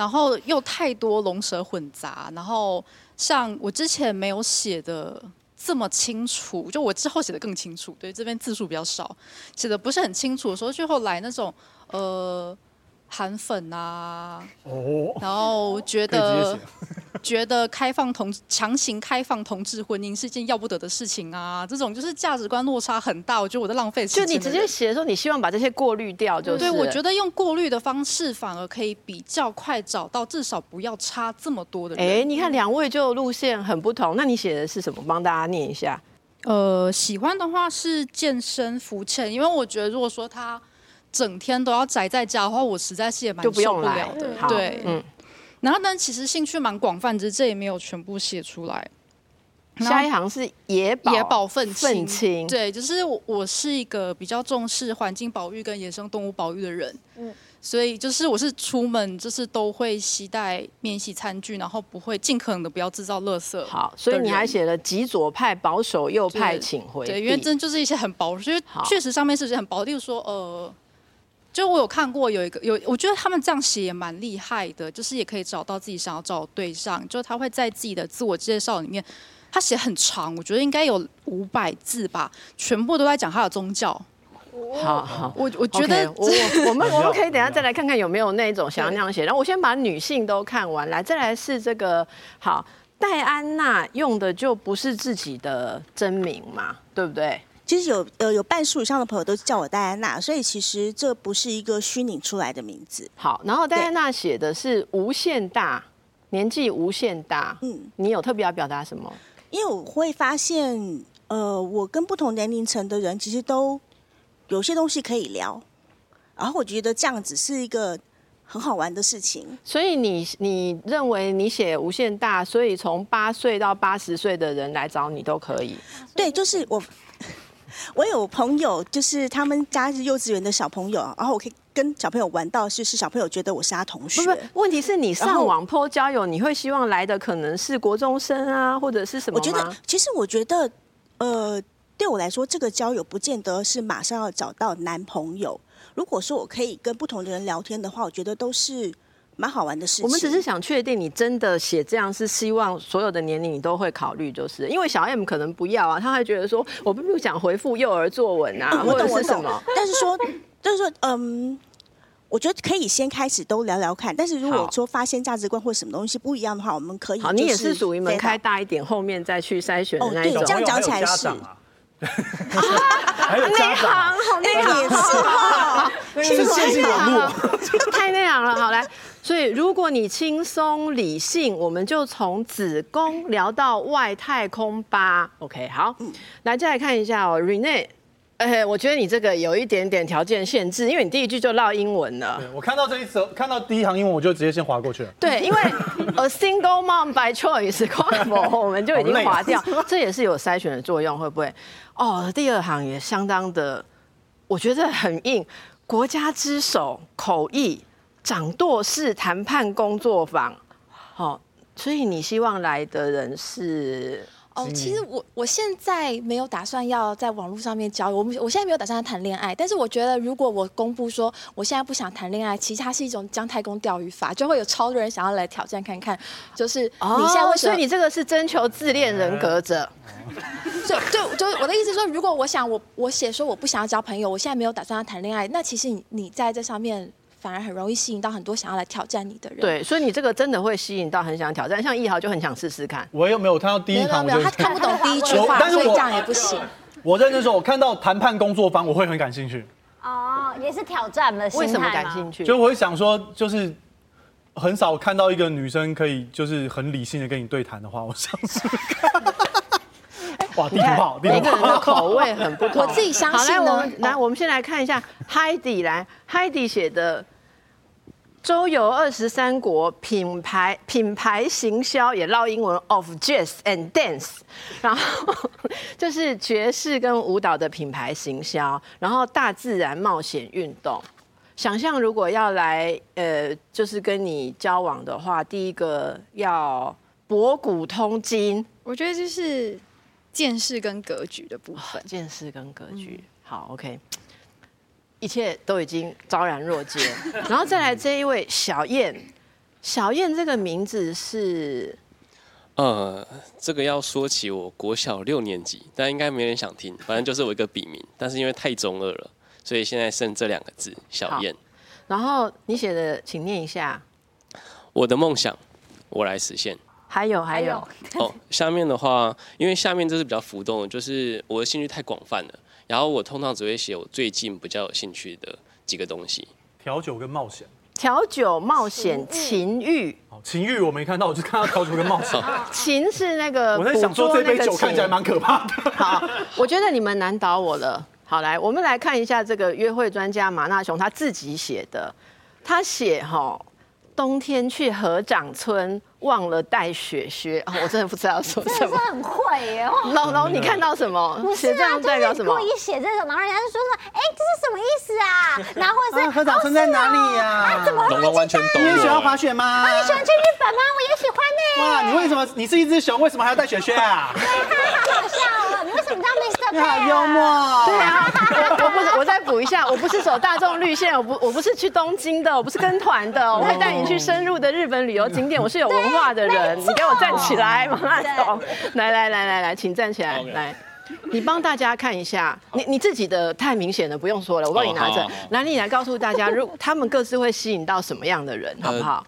然后又太多龙蛇混杂，然后像我之前没有写的。这么清楚，就我之后写的更清楚，对，这边字数比较少，写的不是很清楚的时候，最后来那种呃韩粉啊，哦，然后觉得。<laughs> 觉得开放同强行开放同志婚姻是件要不得的事情啊！这种就是价值观落差很大，我觉得我在浪费时间。就你直接写的时候，你希望把这些过滤掉，就是。对，我觉得用过滤的方式反而可以比较快找到，至少不要差这么多的人。哎，你看两位就路线很不同，那你写的是什么？帮大家念一下。呃，喜欢的话是健身浮潜，因为我觉得如果说他整天都要宅在家的话，我实在是也蛮受不了的。好对，嗯。然后，但其实兴趣蛮广泛，只是这也没有全部写出来。下一行是野保野保愤青，青对，就是我我是一个比较重视环境保育跟野生动物保育的人，嗯，所以就是我是出门就是都会携带免洗餐具，然后不会尽可能的不要制造垃圾。好，所以你还写了极左派、保守右派，请回对，因为真就是一些很保守，因为确实上面是些很保守，例如说呃。就我有看过有一个有，我觉得他们这样写也蛮厉害的，就是也可以找到自己想要找的对象。就他会在自己的自我介绍里面，他写很长，我觉得应该有五百字吧，全部都在讲他的宗教。好好，我我觉得 okay, 我我们 <laughs> 我们可以等下再来看看有没有那一种想要那样写。然后我先把女性都看完，来再来是这个好，戴安娜用的就不是自己的真名嘛，对不对？其实有呃有半数以上的朋友都叫我戴安娜，所以其实这不是一个虚拟出来的名字。好，然后戴安娜写的是无限大，年纪无限大。嗯，你有特别要表达什么？因为我会发现，呃，我跟不同年龄层的人其实都有些东西可以聊，然后我觉得这样子是一个很好玩的事情。所以你你认为你写无限大，所以从八岁到八十岁的人来找你都可以？对，就是我。我有朋友，就是他们家是幼稚园的小朋友，然后我可以跟小朋友玩到，就是小朋友觉得我是他同学。不是，问题是你上网 po 交友，你会希望来的可能是国中生啊，或者是什么？我觉得，其实我觉得，呃，对我来说，这个交友不见得是马上要找到男朋友。如果说我可以跟不同的人聊天的话，我觉得都是。蛮好玩的事情。我们只是想确定，你真的写这样是希望所有的年龄你都会考虑，就是因为小 M 可能不要啊，他还觉得说我并不想回复幼儿作文啊，或者是什么。但是说，就是说，嗯，我觉得可以先开始都聊聊看。但是如果说发现价值观或什么东西不一样的话，我们可以。好，你也是属于门开大一点，后面再去筛选的那一种。哦、对，这样讲起来是。还有家长，好内行，是线性网络，太内行了。好来。所以，如果你轻松理性，我们就从子宫聊到外太空吧。OK，好，来再来看一下哦，Rene，哎，我觉得你这个有一点点条件限制，因为你第一句就落英文了。我看到这一词，看到第一行英文，我就直接先划过去了。对，因为 a single mom by choice，<laughs> 我们就已经划掉，这也是有筛选的作用，会不会？哦，第二行也相当的，我觉得很硬，国家之首，口译。掌舵式谈判工作坊，好，所以你希望来的人是？哦，其实我我现在没有打算要在网络上面交友，我我现在没有打算要谈恋爱。但是我觉得，如果我公布说我现在不想谈恋爱，其实它是一种姜太公钓鱼法，就会有超多人想要来挑战看看。就是你现在为什么？所以你这个是征求自恋人格者。所 <laughs> 以就就我的意思说，如果我想我我写说我不想要交朋友，我现在没有打算要谈恋爱，那其实你你在这上面。反而很容易吸引到很多想要来挑战你的人。对，所以你这个真的会吸引到很想挑战，像易豪就很想试试看。我又没有看到第一行，没有，没有，他看不懂第一句话，但是所以这样也不行。我认真说，我看到谈判工作坊，我会很感兴趣。哦，也是挑战的心态吗？为什么感兴趣？就我会想说，就是很少看到一个女生可以就是很理性的跟你对谈的话，我想试看。<laughs> 哇，地图炮，每个人的口味很不同。我自己相信呢。好，来，我们来，我们先来看一下 Heidi 来，Heidi 写的。周游二十三国，品牌品牌行销也烙英文 of jazz and dance，然后就是爵士跟舞蹈的品牌行销，然后大自然冒险运动。想象如果要来呃，就是跟你交往的话，第一个要博古通今，我觉得就是见识跟格局的部分。见识跟格局，好，OK。一切都已经昭然若揭，<laughs> 然后再来这一位小燕，小燕这个名字是，呃，这个要说起我国小六年级，但应该没人想听，反正就是我一个笔名，但是因为太中二了，所以现在剩这两个字小燕。然后你写的，请念一下。我的梦想，我来实现。还有还有哦，下面的话，因为下面这是比较浮动的，就是我的兴趣太广泛了。然后我通常只会写我最近比较有兴趣的几个东西，调酒跟冒险。调酒、冒险、情欲。情欲我没看到，我就看到调酒跟冒险。<laughs> 情是那个，我在想说这杯酒看起来蛮可怕的。好，我觉得你们难倒我了。好，来，我们来看一下这个约会专家马纳雄他自己写的，他写哈。冬天去合掌村，忘了带雪靴，哦，我真的 <laughs> 不知道说什么。真的很会耶！老龙，你看到什么？不是啊，就是故意写这种，然后人家就说说，哎，这是什么意思啊？然后或者是合掌村在哪里呀？怎么会完全懂？你也喜欢滑雪吗？你喜欢去日本吗？我也喜欢呢。哇，你为什么？你是一只熊，为什么还要带雪靴啊？对，他好好笑哦。你为什么知道 Mr. 你好幽默。对啊，我 <laughs> 我不是，我再补一下，我不是走大众绿线，我不我不是去东京的，我不是跟团的，我会带你。去深入的日本旅游景点，我是有文化的人。你给我站起来，马拉松，<laughs> 来来来来来，请站起来，来，你帮大家看一下，你你自己的太明显了，不用说了，我帮你拿着。来，你来告诉大家，如他们各自会吸引到什么样的人，好不好？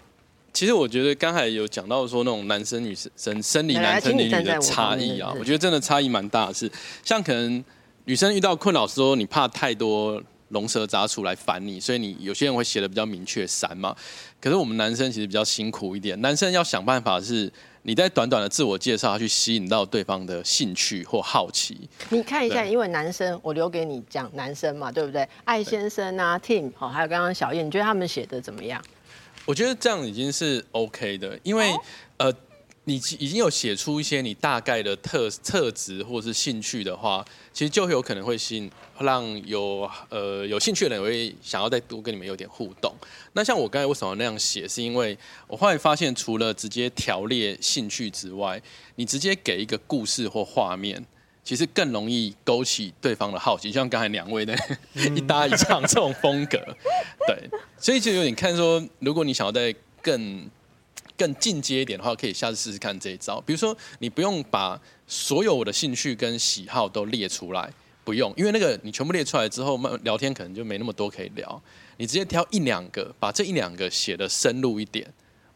其实我觉得刚才有讲到说那种男生女生生理男生女女的差异啊，我觉得真的差异蛮大的。是像可能女生遇到困扰时候，你怕太多。龙蛇杂处来烦你，所以你有些人会写的比较明确散嘛。可是我们男生其实比较辛苦一点，男生要想办法是你在短短的自我介绍去吸引到对方的兴趣或好奇。你看一下，因为男生我留给你讲男生嘛，对不对？艾先生啊，Tim，好，还有刚刚小燕，你觉得他们写的怎么样？我觉得这样已经是 OK 的，因为、哦、呃。你已经有写出一些你大概的特特质或者是兴趣的话，其实就有可能会吸引让有呃有兴趣的人会想要再多跟你们有点互动。那像我刚才为什么那样写，是因为我后来发现，除了直接条列兴趣之外，你直接给一个故事或画面，其实更容易勾起对方的好奇。就像刚才两位的 <laughs> 一搭一唱这种风格，<laughs> 对，所以就有点看说，如果你想要再更。更进阶一点的话，可以下次试试看这一招。比如说，你不用把所有我的兴趣跟喜好都列出来，不用，因为那个你全部列出来之后，聊天可能就没那么多可以聊。你直接挑一两个，把这一两个写的深入一点，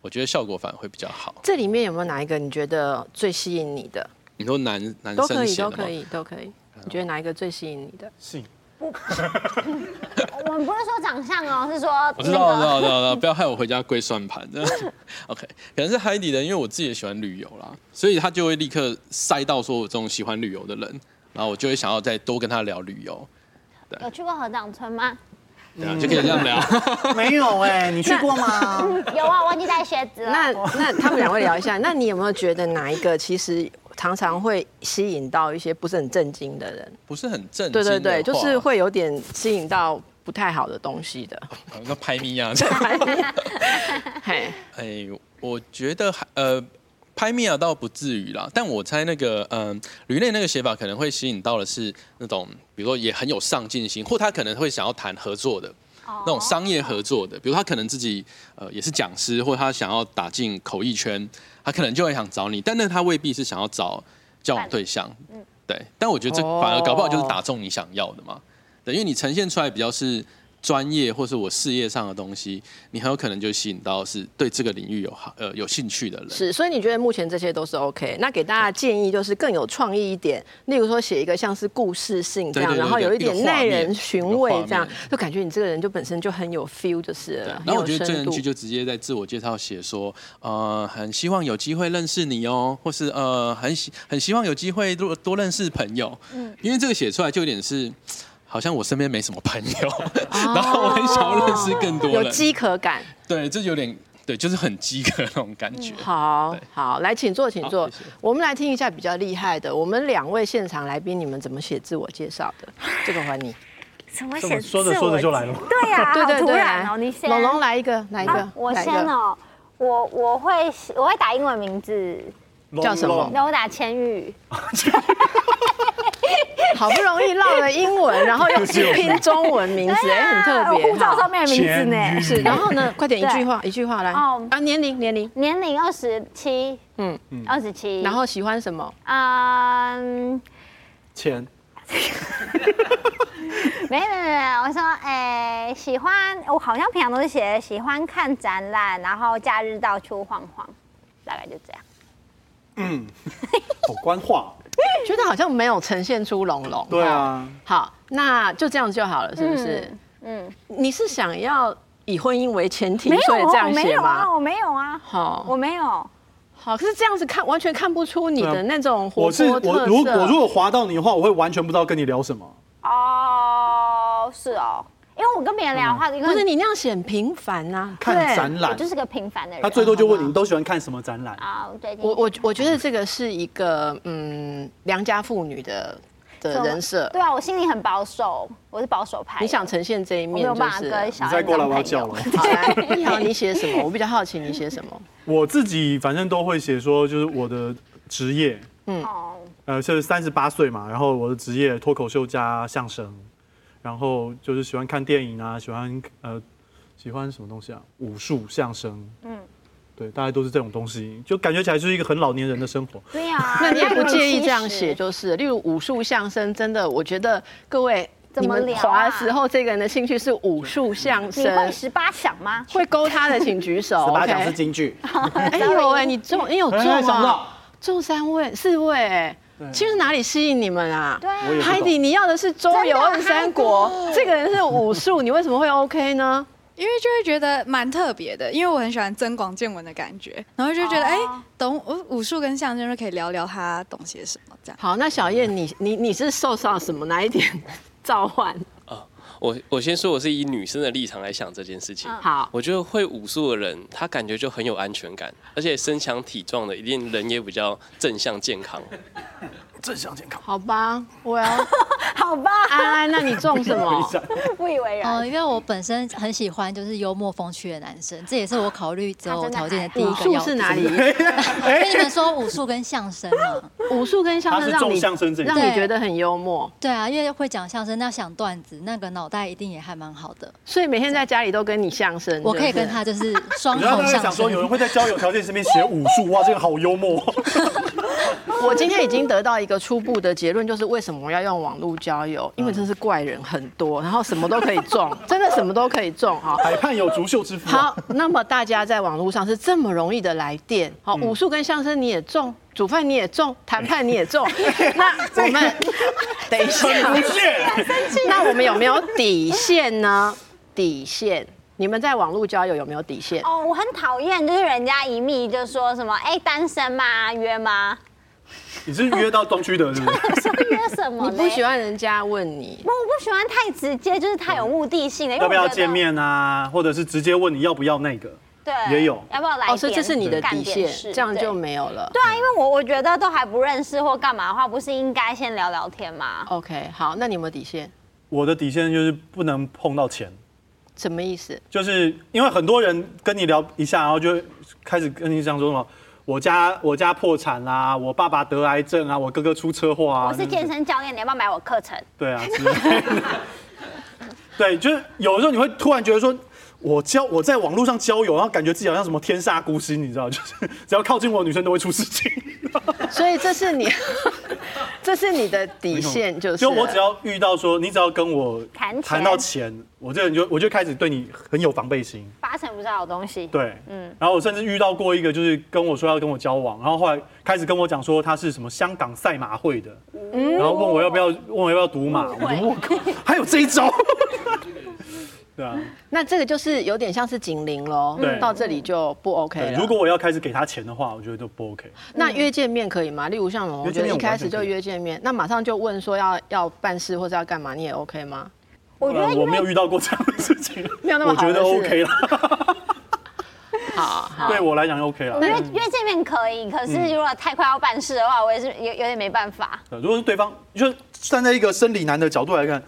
我觉得效果反而会比较好。这里面有没有哪一个你觉得最吸引你的？你说男男生都可以，都可以，都可以。你觉得哪一个最吸引你的？是。不，<laughs> 我们不是说长相哦，是说我知道，我知道，知道，<laughs> 不要害我回家跪算盘。<laughs> OK，可能是海底的，因为我自己也喜欢旅游啦，所以他就会立刻塞到说我这种喜欢旅游的人，然后我就会想要再多跟他聊旅游。有去过河掌村吗？对啊，就可以这样聊。没有哎，你去过吗？有啊，忘记带鞋子了。那那他们两位聊一下，那你有没有觉得哪一个其实？常常会吸引到一些不是很正经的人，不是很正经，对对对，就是会有点吸引到不太好的东西的。<laughs> 那拍咪啊，<laughs> 哎 <laughs> 哎，我觉得呃，拍咪啊倒不至于啦，但我猜那个嗯、呃，吕内那个写法可能会吸引到的是那种，比如说也很有上进心，或他可能会想要谈合作的。那种商业合作的，比如他可能自己呃也是讲师，或者他想要打进口译圈，他可能就会想找你，但那他未必是想要找交往对象，对。但我觉得这反而搞不好就是打中你想要的嘛，对，因为你呈现出来比较是。专业或是我事业上的东西，你很有可能就吸引到是对这个领域有好呃有兴趣的人。是，所以你觉得目前这些都是 OK？那给大家建议就是更有创意一点，例如说写一个像是故事性这样，然后有一点耐人寻味这样，就感觉你这个人就本身就很有 feel 就是了。然后我觉得这人去就直接在自我介绍写说，呃，很希望有机会认识你哦，或是呃，很希很希望有机会多多认识朋友。嗯，因为这个写出来就有点是。好像我身边没什么朋友，哦、然后我很想要认识更多人，有饥渴感。对，这有点对，就是很饥渴那种感觉。嗯、好好，来，请坐，请坐。谢谢。我们来听一下比较厉害的，我们两位现场来宾，你们怎么写自我介绍的？这个还你。怎么写？说着说着就来了。对呀、啊，对对对，突然哦，你先。龙龙来一个，来一个。啊、我先哦，我我会我会打英文名字，叫什么？那我打千玉。<laughs> <laughs> <laughs> 好不容易落了英文，然后又 <laughs> 拼中文名字，哎，很特别。护照上面的名字呢？是。然后呢？快点一句话，一句话来。哦啊，年龄年龄年龄二十七，嗯二十七。然后喜欢什么？嗯，<laughs> 钱。没没没，我说哎，喜欢我好像平常都是写喜欢看展览，然后假日到处晃晃，大概就这样。嗯，好官话。<laughs> 觉得好像没有呈现出龙龙。对啊。好，那就这样就好了，是不是？嗯。你是想要以婚姻为前提，所以这样写吗？没有啊，我没有啊。好，我没有。好，可是这样子看，完全看不出你的那种活泼特色。我是我，如我如果滑到你的话，我会完全不知道跟你聊什么。哦，是哦。因为我跟别人聊的话，不是你那样显平凡呐，<laughs> 看展览，我就是个平凡的人。他最多就问你，都喜欢看什么展览？啊，对。我我我觉得这个是一个嗯良家妇女的的人设。对啊，我心里很保守，我是保守派。你想呈现这一面，没有办法跟小孩。你再过来，我要叫了。<laughs> 好，你写什么？我比较好奇你写什么。<laughs> 我自己反正都会写说，就是我的职业，嗯，呃，就是三十八岁嘛，然后我的职业脱口秀加相声。然后就是喜欢看电影啊，喜欢呃，喜欢什么东西啊？武术、相声，嗯，对，大概都是这种东西，就感觉起来就是一个很老年人的生活。对呀，<laughs> 那你也不介意这样写，就是例如武术、相声，真的，我觉得各位你们滑的时候，这个人的兴趣是武术、相声。你会十八响吗？会勾他的，请举手。十八响是京剧。<laughs> 哎呦喂，你中，你有中吗？中三位、四位。其实哪里吸引你们啊？对，海底，你要的是周游二三国，这个人是武术，<laughs> 你为什么会 OK 呢？因为就会觉得蛮特别的，因为我很喜欢增广见闻的感觉，然后就觉得哎、欸，懂武武术跟相声就可以聊聊他懂些什么这样。好，那小燕，你你你是受到什么哪一点 <laughs> 召唤？我我先说，我是以女生的立场来想这件事情。好，我觉得会武术的人，他感觉就很有安全感，而且身强体壮的，一定人也比较正向健康。正向健康。好吧，我要好吧，安安，那你中什么？<laughs> 不以为然。哦，因为我本身很喜欢就是幽默风趣的男生，这也是我考虑择偶条件的第一个要。武术是哪里？<laughs> 跟你们说武术跟相声嘛，<laughs> 武术跟相声让你相声让你觉得很幽默。对啊，因为会讲相声，那想段子，那个脑袋一定也还蛮好的。所以每天在家里都跟你相声，我可以跟他就是双重相声。想说有人会在交友条件上面写武术，哇，这个好幽默。我今天已经得到一个初步的结论，就是为什么我要用网络交友？因为真是怪人很多，然后什么都可以中，<laughs> 真的什么都可以中哈。海畔有足秀之夫。好，那么大家在网络上是这么容易的来电，好，武术跟相声你也中，煮饭你也中，谈判你也中，<laughs> 那我们等一下，那我们有没有底线呢？底线，你们在网络交友有没有底线？哦，我很讨厌，就是人家一密就说什么，哎，单身吗？约吗？你是约到东区的，是不是？<laughs> 说约什么？你不喜欢人家问你？不，我不喜欢太直接，就是太有目的性的。要不要见面啊？或者是直接问你要不要那个？对，也有。要不要来？哦，所以这是你的底线，这样就没有了。对啊，因为我我觉得都还不认识或干嘛的话，不是应该先聊聊天吗？OK，好，那你有没有底线？我的底线就是不能碰到钱。什么意思？就是因为很多人跟你聊一下，然后就开始跟你讲说什么。我家我家破产啦、啊，我爸爸得癌症啊，我哥哥出车祸啊。我是健身教练，你要不要买我课程？对啊，<laughs> 对，就是有的时候你会突然觉得说。我交我在网络上交友，然后感觉自己好像什么天煞孤星，你知道，<laughs> 就是只要靠近我的女生都会出事情。<laughs> 所以这是你，这是你的底线，就是。就我只要遇到说，你只要跟我谈谈到钱，我这人就我就开始对你很有防备心。八成不是好东西。对，嗯。然后我甚至遇到过一个，就是跟我说要跟我交往，然后后来开始跟我讲说他是什么香港赛马会的，嗯、然后问我要不要问我要不要赌马，我靠，<laughs> 还有这一招。<laughs> 对啊，那这个就是有点像是警铃喽。对，到这里就不 OK 了。如果我要开始给他钱的话，我觉得就不 OK。那约见面可以吗？例如像我觉得一开始就约见面，那马上就问说要要办事或者要干嘛，你也 OK 吗？我觉得我没有遇到过这样的事情，<laughs> 没有那么好。我觉得 OK 了。好，对我来讲 OK 了。约约见面可以，可是如果太快要办事的话，我也是有有点没办法。如果是对方，就站在一个生理男的角度来看。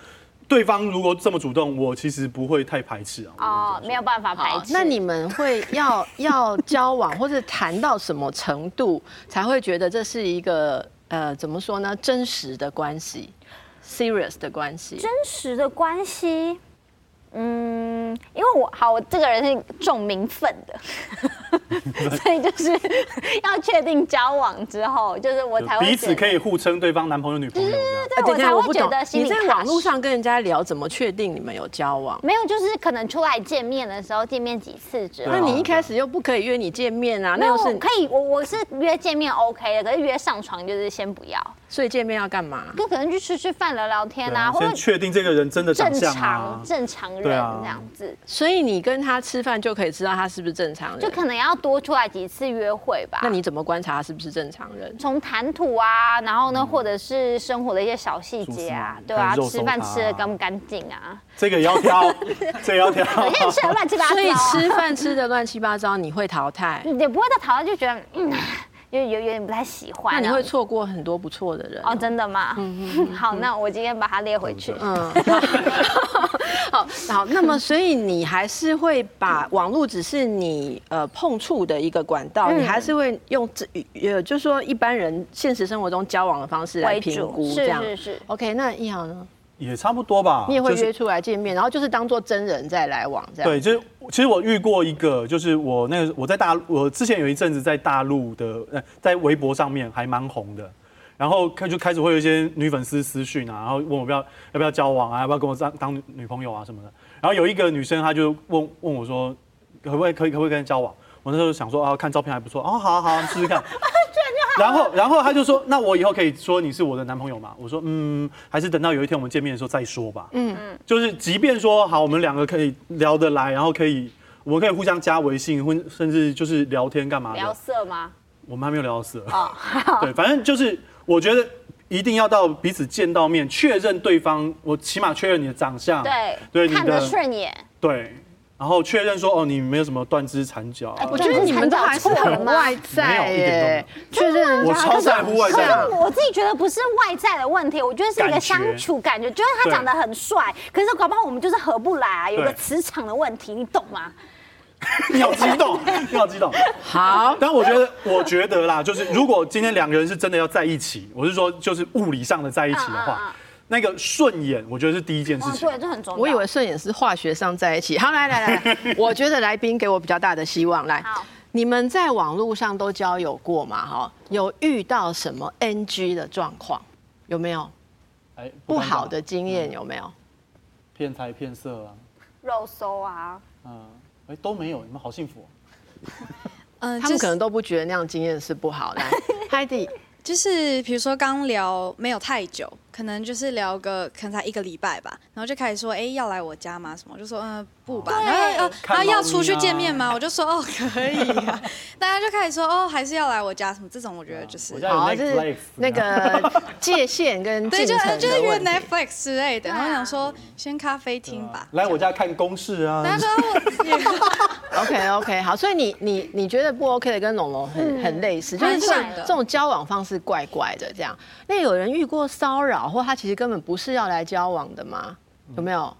对方如果这么主动，我其实不会太排斥啊。哦，没有办法排斥。那你们会要要交往或者谈到什么程度才会觉得这是一个呃怎么说呢？真实的关系，serious 的关系。真实的关系。嗯，因为我好，我这个人是重名分的，<laughs> 所以就是要确定交往之后，就是我才会彼此可以互称对方男朋友、女朋友。对对对，我才会觉得心里。你在网络上跟人家聊，怎么确定你们有交往？没有，就是可能出来见面的时候，见面几次之后。那你一开始又不可以约你见面啊？那又是可以，我我是约见面 OK 的，可是约上床就是先不要。所以见面要干嘛？就可能去吃吃饭、聊聊天啊，或者确定这个人真的正常正常人这样子。所以你跟他吃饭就可以知道他是不是正常人，就可能要多出来几次约会吧。那你怎么观察他是不是正常人？从谈吐啊，然后呢，或者是生活的一些小细节啊，对啊，吃饭吃的干不干净啊？这个也要挑，<laughs> 这个要挑。有些人吃的乱七八糟，所以吃饭吃的乱七八糟，你会淘汰？也不会再淘汰，就觉得嗯。因为有有点不太喜欢，那你会错过很多不错的人哦，真的吗？嗯嗯。<laughs> 好，那我今天把它列回去。嗯。好，<laughs> 好，那么所以你还是会把网络只是你呃碰触的一个管道，你还是会用这呃，就是说一般人现实生活中交往的方式来评估这样。是是是。OK，那一豪呢？也差不多吧。你也会约出来见面，然后就是当做真人再来往这样。对，就是。其实我遇过一个，就是我那个我在大，我之前有一阵子在大陆的，在微博上面还蛮红的，然后开就开始会有一些女粉丝私讯啊，然后问我要不要要不要交往啊，要不要跟我当当女朋友啊什么的。然后有一个女生，她就问问我说，可不可以可以可不可以跟她交往？我那时候想说啊，看照片还不错，哦，好好，试试看。然后，然后他就说：“那我以后可以说你是我的男朋友吗？”我说：“嗯，还是等到有一天我们见面的时候再说吧。”嗯嗯，就是即便说好，我们两个可以聊得来，然后可以，我们可以互相加微信，或甚至就是聊天干嘛的？聊色吗？我们还没有聊到色。哦，<laughs> 对，反正就是我觉得一定要到彼此见到面，确认对方，我起码确认你的长相，对，对，看得顺眼，对，然后确认说哦，你没有什么断肢残脚。我觉得你们都还是很外在耶，确认。我超在乎外在。我自己觉得不是外在的问题，我觉得是一个相处感觉，就是他长得很帅，可是搞不好我们就是合不来啊，有个磁场的问题，你懂吗？<laughs> 你好激动，<laughs> 你好激动。好，但我觉得，我觉得啦，就是如果今天两个人是真的要在一起，我是说，就是物理上的在一起的话，那个顺眼，我觉得是第一件事情。对，这很重要。我以为顺眼是化学上在一起。好，来来来，<laughs> 我觉得来宾给我比较大的希望。来，你们在网络上都交友过嘛？哈，有遇到什么 NG 的状况？有没有？哎，不好的经验有没有？骗财骗色啊，肉搜啊，嗯。哎，都没有，你们好幸福。嗯，<laughs> 他们可能都不觉得那样经验是不好的。<laughs> Heidi，就是比如说刚聊没有太久。可能就是聊个，可能才一个礼拜吧，然后就开始说，哎，要来我家吗？什么？我就说，嗯，不吧。然后，然后要出去见面吗？我就说，哦，可以啊。<laughs> 大家就开始说，哦，还是要来我家？什么这种？我觉得就是，好，就是那个界限跟对，就就是约 Netflix 之类的。然后想说，先咖啡厅吧。来我家看公式啊。大家说，OK OK，好。所以你你你觉得不 OK 的，跟龙龙很很类似，就是这种这种交往方式怪怪的这样。那有人遇过骚扰？或他其实根本不是要来交往的吗？有没有？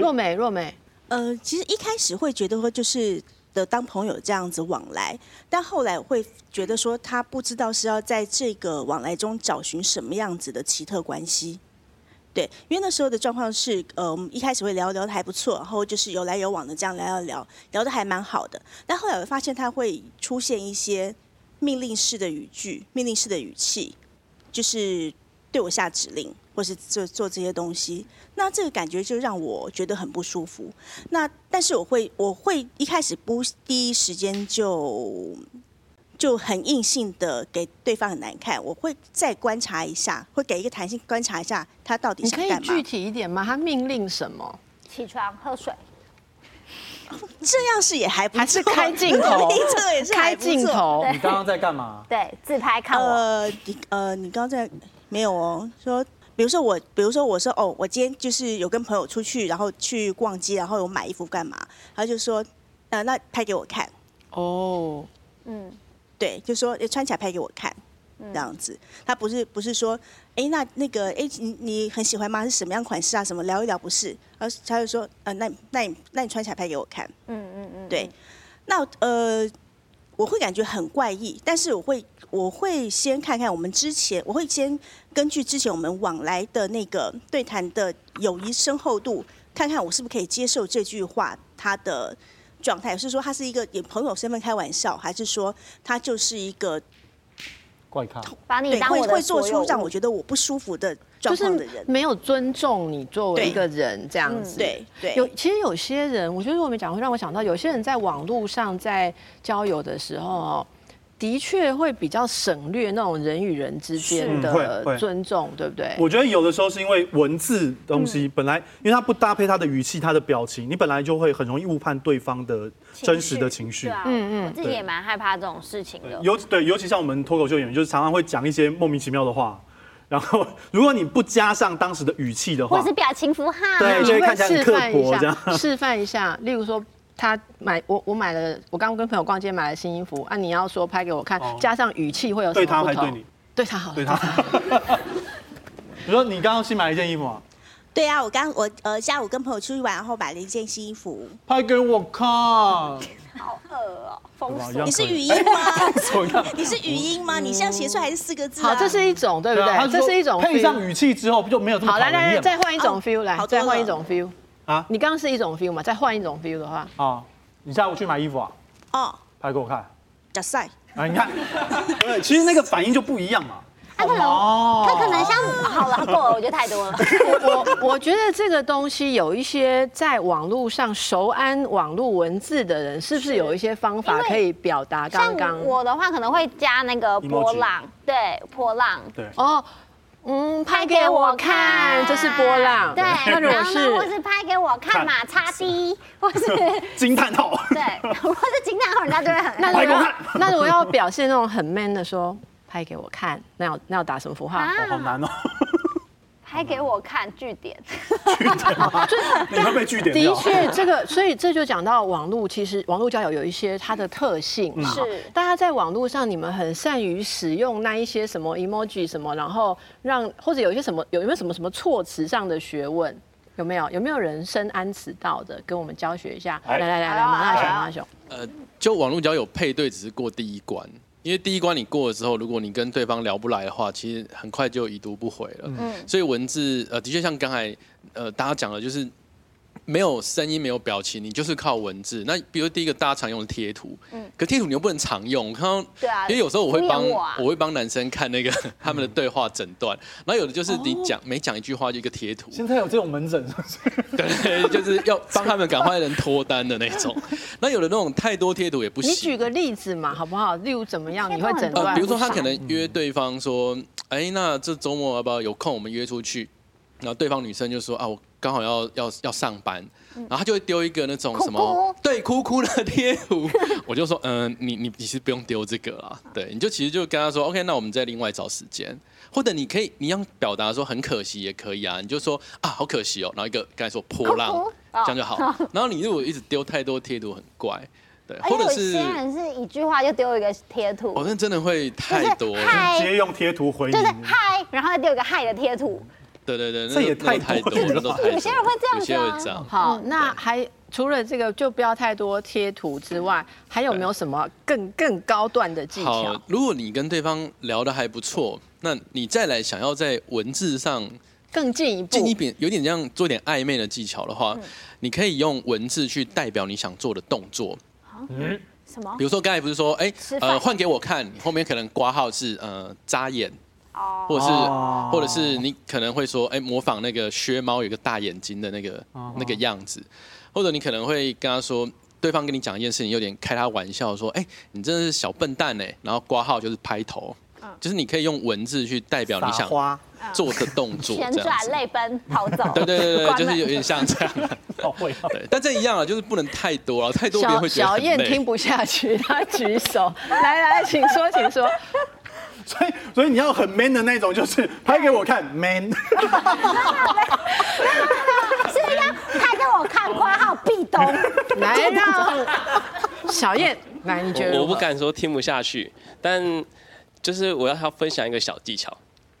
若美，若美，呃，其实一开始会觉得说就是的当朋友这样子往来，但后来会觉得说他不知道是要在这个往来中找寻什么样子的奇特关系。对，因为那时候的状况是，呃，我们一开始会聊聊的还不错，然后就是有来有往的这样聊聊聊，聊的还蛮好的。但后来我发现他会出现一些命令式的语句、命令式的语气，就是。对我下指令，或是做做这些东西，那这个感觉就让我觉得很不舒服。那但是我会，我会一开始不第一时间就就很硬性的给对方很难看，我会再观察一下，会给一个弹性观察一下他到底想干嘛。你可以具体一点吗？他命令什么？起床喝水。<laughs> 这样是也还不错，还是开镜头？<laughs> 这个也是开镜头。你刚刚在干嘛？对，自拍看我。呃，你呃，你刚刚在。没有哦，说，比如说我，比如说我说，哦，我今天就是有跟朋友出去，然后去逛街，然后有买衣服干嘛？他就说，呃，那拍给我看。哦，嗯，对，就说穿起来拍给我看，这样子。他不是不是说，哎，那那个，哎，你你很喜欢吗？是什么样款式啊？什么聊一聊不是？而他就说，呃，那那你那你穿起来拍给我看。嗯嗯嗯，对，那呃。我会感觉很怪异，但是我会我会先看看我们之前，我会先根据之前我们往来的那个对谈的友谊深厚度，看看我是不是可以接受这句话他的状态，是说他是一个以朋友身份开玩笑，还是说他就是一个怪咖，把你当我会会做出让我觉得我不舒服的状况的人，没有尊重你作为一个人这样子。对对，有其实有些人，我觉得我们讲会让我想到，有些人在网络上在交友的时候哦，的确会比较省略那种人与人之间的尊重，对不对？我觉得有的时候是因为文字东西本来，因为它不搭配他的语气、他的表情，你本来就会很容易误判对方的真实的情绪。嗯嗯，我自己也蛮害怕这种事情的。尤对，尤其像我们脱口秀演员，就是常常会讲一些莫名其妙的话。然后，如果你不加上当时的语气的话，或是表情符号，对，就会看起来很刻薄这样。示范一下，例如说，他买我我买了，我刚刚跟朋友逛街买了新衣服啊，你要说拍给我看，加上语气会有什么不同？对他还对你？对他好，对他好。<laughs> 你说你刚刚新买了一件衣服啊？对啊，我刚我呃下午跟朋友出去玩，然后买了一件新衣服，拍给我看。好饿哦，封锁。你是语音吗？<laughs> 你是语音吗？你这样写出来还是四个字？好，这是一种，对不对？这是一种配上语气之后就没有这么好。来来来，再换一种 feel，来，再换一种 feel。啊，你刚刚是一种 feel 嘛？再换一种 feel 的话，啊，你下午去买衣服啊？哦，拍给我看。假赛。啊，你看，对，<laughs> 其实那个反应就不一样嘛。他可能，他可能像好了，够了，我觉得太多了。我我觉得这个东西有一些在网络上熟谙网络文字的人，是不是有一些方法可以表达？刚刚我的话可能会加那个波浪，对，波浪，对，哦，嗯，拍给我看，这是波浪，对，<laughs> 或者是，或是拍给我看嘛，叉 D，或是 <laughs> 惊叹号，<laughs> 对，或是惊叹号，人家就会很。那如果那如果要表现那种很 man 的说。拍给我看，那要那要打什么符号？哦，好难哦。拍给我看据点，你会被据点。的确，这个所以这就讲到网络，其实网络交友有一些它的特性嘛。是，大家在网络上，你们很善于使用那一些什么 emoji 什么，然后让或者有一些什么有有没有什么什么措辞上的学问？有没有有没有人深谙此道的？跟我们教学一下。来来来来，马大雄马大雄。呃，就网络交友配对只是过第一关。因为第一关你过了之后，如果你跟对方聊不来的话，其实很快就已读不回了。嗯，所以文字呃，的确像刚才呃大家讲的，就是。没有声音，没有表情，你就是靠文字。那比如第一个大家常用的贴图，嗯，可贴图你又不能常用。我看到，对啊，因为有时候我会帮我，我会帮男生看那个他们的对话诊断，然后有的就是你讲每讲一句话就一个贴图。现在有这种门诊是不是？对，就是要帮他们赶快能脱单的那种。<laughs> 那有的那种太多贴图也不行。你举个例子嘛，好不好？例如怎么样？你会诊断？呃，比如说他可能约对方说，哎，那这周末要不要有空？我们约出去。然后对方女生就说啊，我。刚好要要要上班，然后他就会丢一个那种什么哭哭对哭哭的贴图，<laughs> 我就说嗯、呃，你你你是不用丢这个啦，对，你就其实就跟他说 OK，那我们再另外找时间，或者你可以你要表达说很可惜也可以啊，你就说啊好可惜哦，然后一个刚才说波浪。哭哭。这样就好，<laughs> 然后你如果一直丢太多贴图很怪，对，或者是有些人是一句话就丢一个贴图，哦，那真的会太多了，直接用贴图回应，就是嗨，然后再丢一个嗨的贴图。对对对，这也太太多了。有些人会这样子，有些会这样。好，那还除了这个，就不要太多贴图之外，还有没有什么更更高段的技巧？好，如果你跟对方聊得还不错，那你再来想要在文字上更进一步，进一步有点这样做点暧昧的技巧的话，你可以用文字去代表你想做的动作。嗯，什么？比如说刚才不是说，哎，呃，换给我看，后面可能挂号是呃扎眼。或者是，或者是你可能会说，哎，模仿那个薛猫有个大眼睛的那个那个样子，或者你可能会跟他说，对方跟你讲一件事情，有点开他玩笑，说，哎，你真的是小笨蛋哎，然后挂号就是拍头，就是你可以用文字去代表你想做的动作，旋转泪奔跑走，<laughs> 对对对对，就是有点像这样，<laughs> 哦会，对，但这一样啊，就是不能太多了，太多别人会觉得小燕听不下去，他举手，来来，请说，请说。所以，所以你要很 man 的那种，就是拍给我看，man。是要拍给我看，括号壁咚。来让小燕来，你觉得？我不敢说听不下去，但就是我要他分享一个小技巧，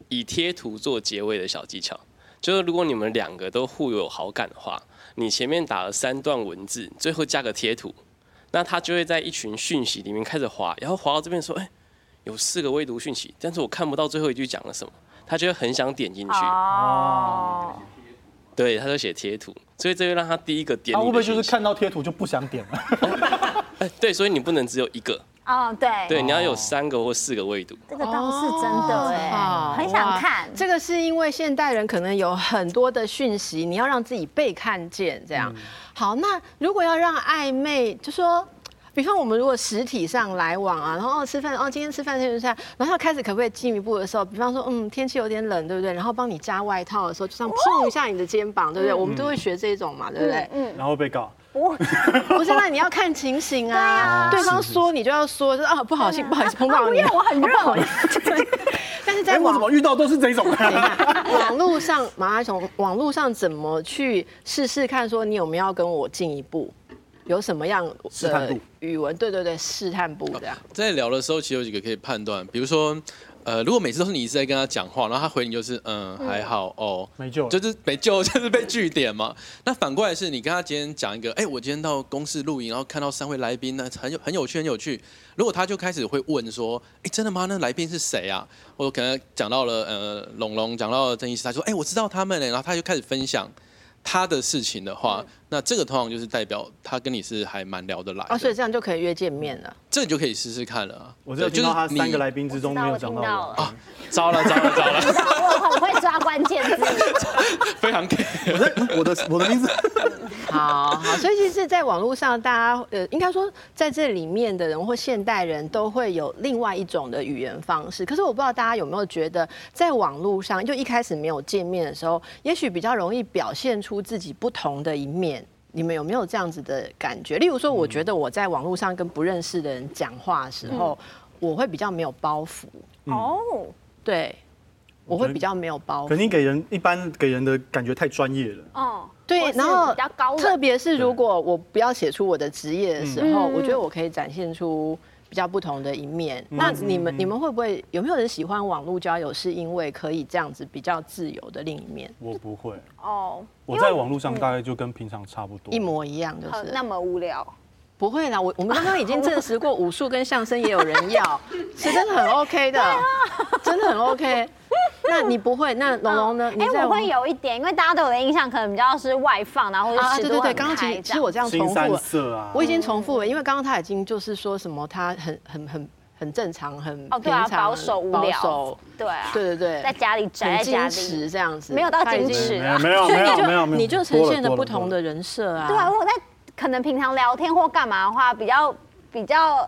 以贴图做结尾的小技巧，就是如果你们两个都互有好感的话，你前面打了三段文字，最后加个贴图，那他就会在一群讯息里面开始滑，然后滑到这边说，哎。有四个未读讯息，但是我看不到最后一句讲了什么，他就会很想点进去。哦，对，他就写贴图，所以这就让他第一个点。他会不会就是看到贴图就不想点了？<laughs> 哎，对，所以你不能只有一个。哦，对。对，你要有三个或四个未读。这个倒是真的哎，很想看。这个是因为现代人可能有很多的讯息，你要让自己被看见，这样。好，那如果要让暧昧，就说。比方我们如果实体上来往啊，然后吃饭哦，今天吃饭天吃饭，然后要开始可不可以进一步的时候，比方说嗯，天气有点冷，对不对？然后帮你加外套的时候，就这样碰一下你的肩膀，对不对？我们都会学这种嘛，对不对？嗯。然后被告？不，不是，那你要看情形啊。对方说你就要说，就是啊，不好意思，不好意思碰到你，<laughs> 我很热。<laughs> 但是在网怎么遇到都是这种？<laughs> 网络上，马拉松，网络上怎么去试试看？说你有没有要跟我进一步？有什么样的语文？对对对，试探步这样。在聊的时候，其实有几个可以判断，比如说，呃，如果每次都是你一直在跟他讲话，然后他回你就是嗯还好哦，没救，就是没救，<laughs> 就是被据点嘛。那反过来是你跟他今天讲一个，哎，我今天到公司录影，然后看到三位来宾，呢很有很有趣，很有趣。如果他就开始会问说，哎，真的吗？那来宾是谁啊？我可能讲到了呃龙龙，讲到了郑医师，他说，哎，我知道他们呢，然后他就开始分享。他的事情的话，那这个通常就是代表他跟你是还蛮聊得来的，啊，所以这样就可以约见面了。这你就可以试试看了。我就听到他三个来宾之中没有讲到啊，糟了糟了糟了！我很会抓关键字，<laughs> 非常给 <laughs> 我的我的名字。<laughs> 好好，所以其实，在网络上，大家呃，应该说在这里面的人或现代人都会有另外一种的语言方式。可是我不知道大家有没有觉得，在网络上，就一开始没有见面的时候，也许比较容易表现出自己不同的一面。你们有没有这样子的感觉？例如说，我觉得我在网络上跟不认识的人讲话的时候，我会比较没有包袱。哦，对，我会比较没有包袱。肯定给人一般给人的感觉太专业了。哦，对，然后比较高，特别是如果我不要写出我的职业的时候，我觉得我可以展现出比较不同的一面。那你们你们会不会有没有人喜欢网络交友？是因为可以这样子比较自由的另一面？我不会哦，我在网络上大概就跟平常差不多，一模一样，就是那么无聊。不会啦，我我们刚刚已经证实过 <laughs> 武术跟相声也有人要，是真的很 OK 的，真的很 OK。那你不会？那龙龙呢？哎，我会有一点，因为大家对我的印象可能比较是外放，然后或者是对对对，刚刚其实其实我这样重复了，我已经重复了，因为刚刚他已经就是说什么他很很很很正常，很哦对啊，保守无聊，对啊，对对对，在家里宅在家里。这样子，没有到矜持，没有没有没有，你就呈现了不同的人设啊，对啊，我在。可能平常聊天或干嘛的话，比较比较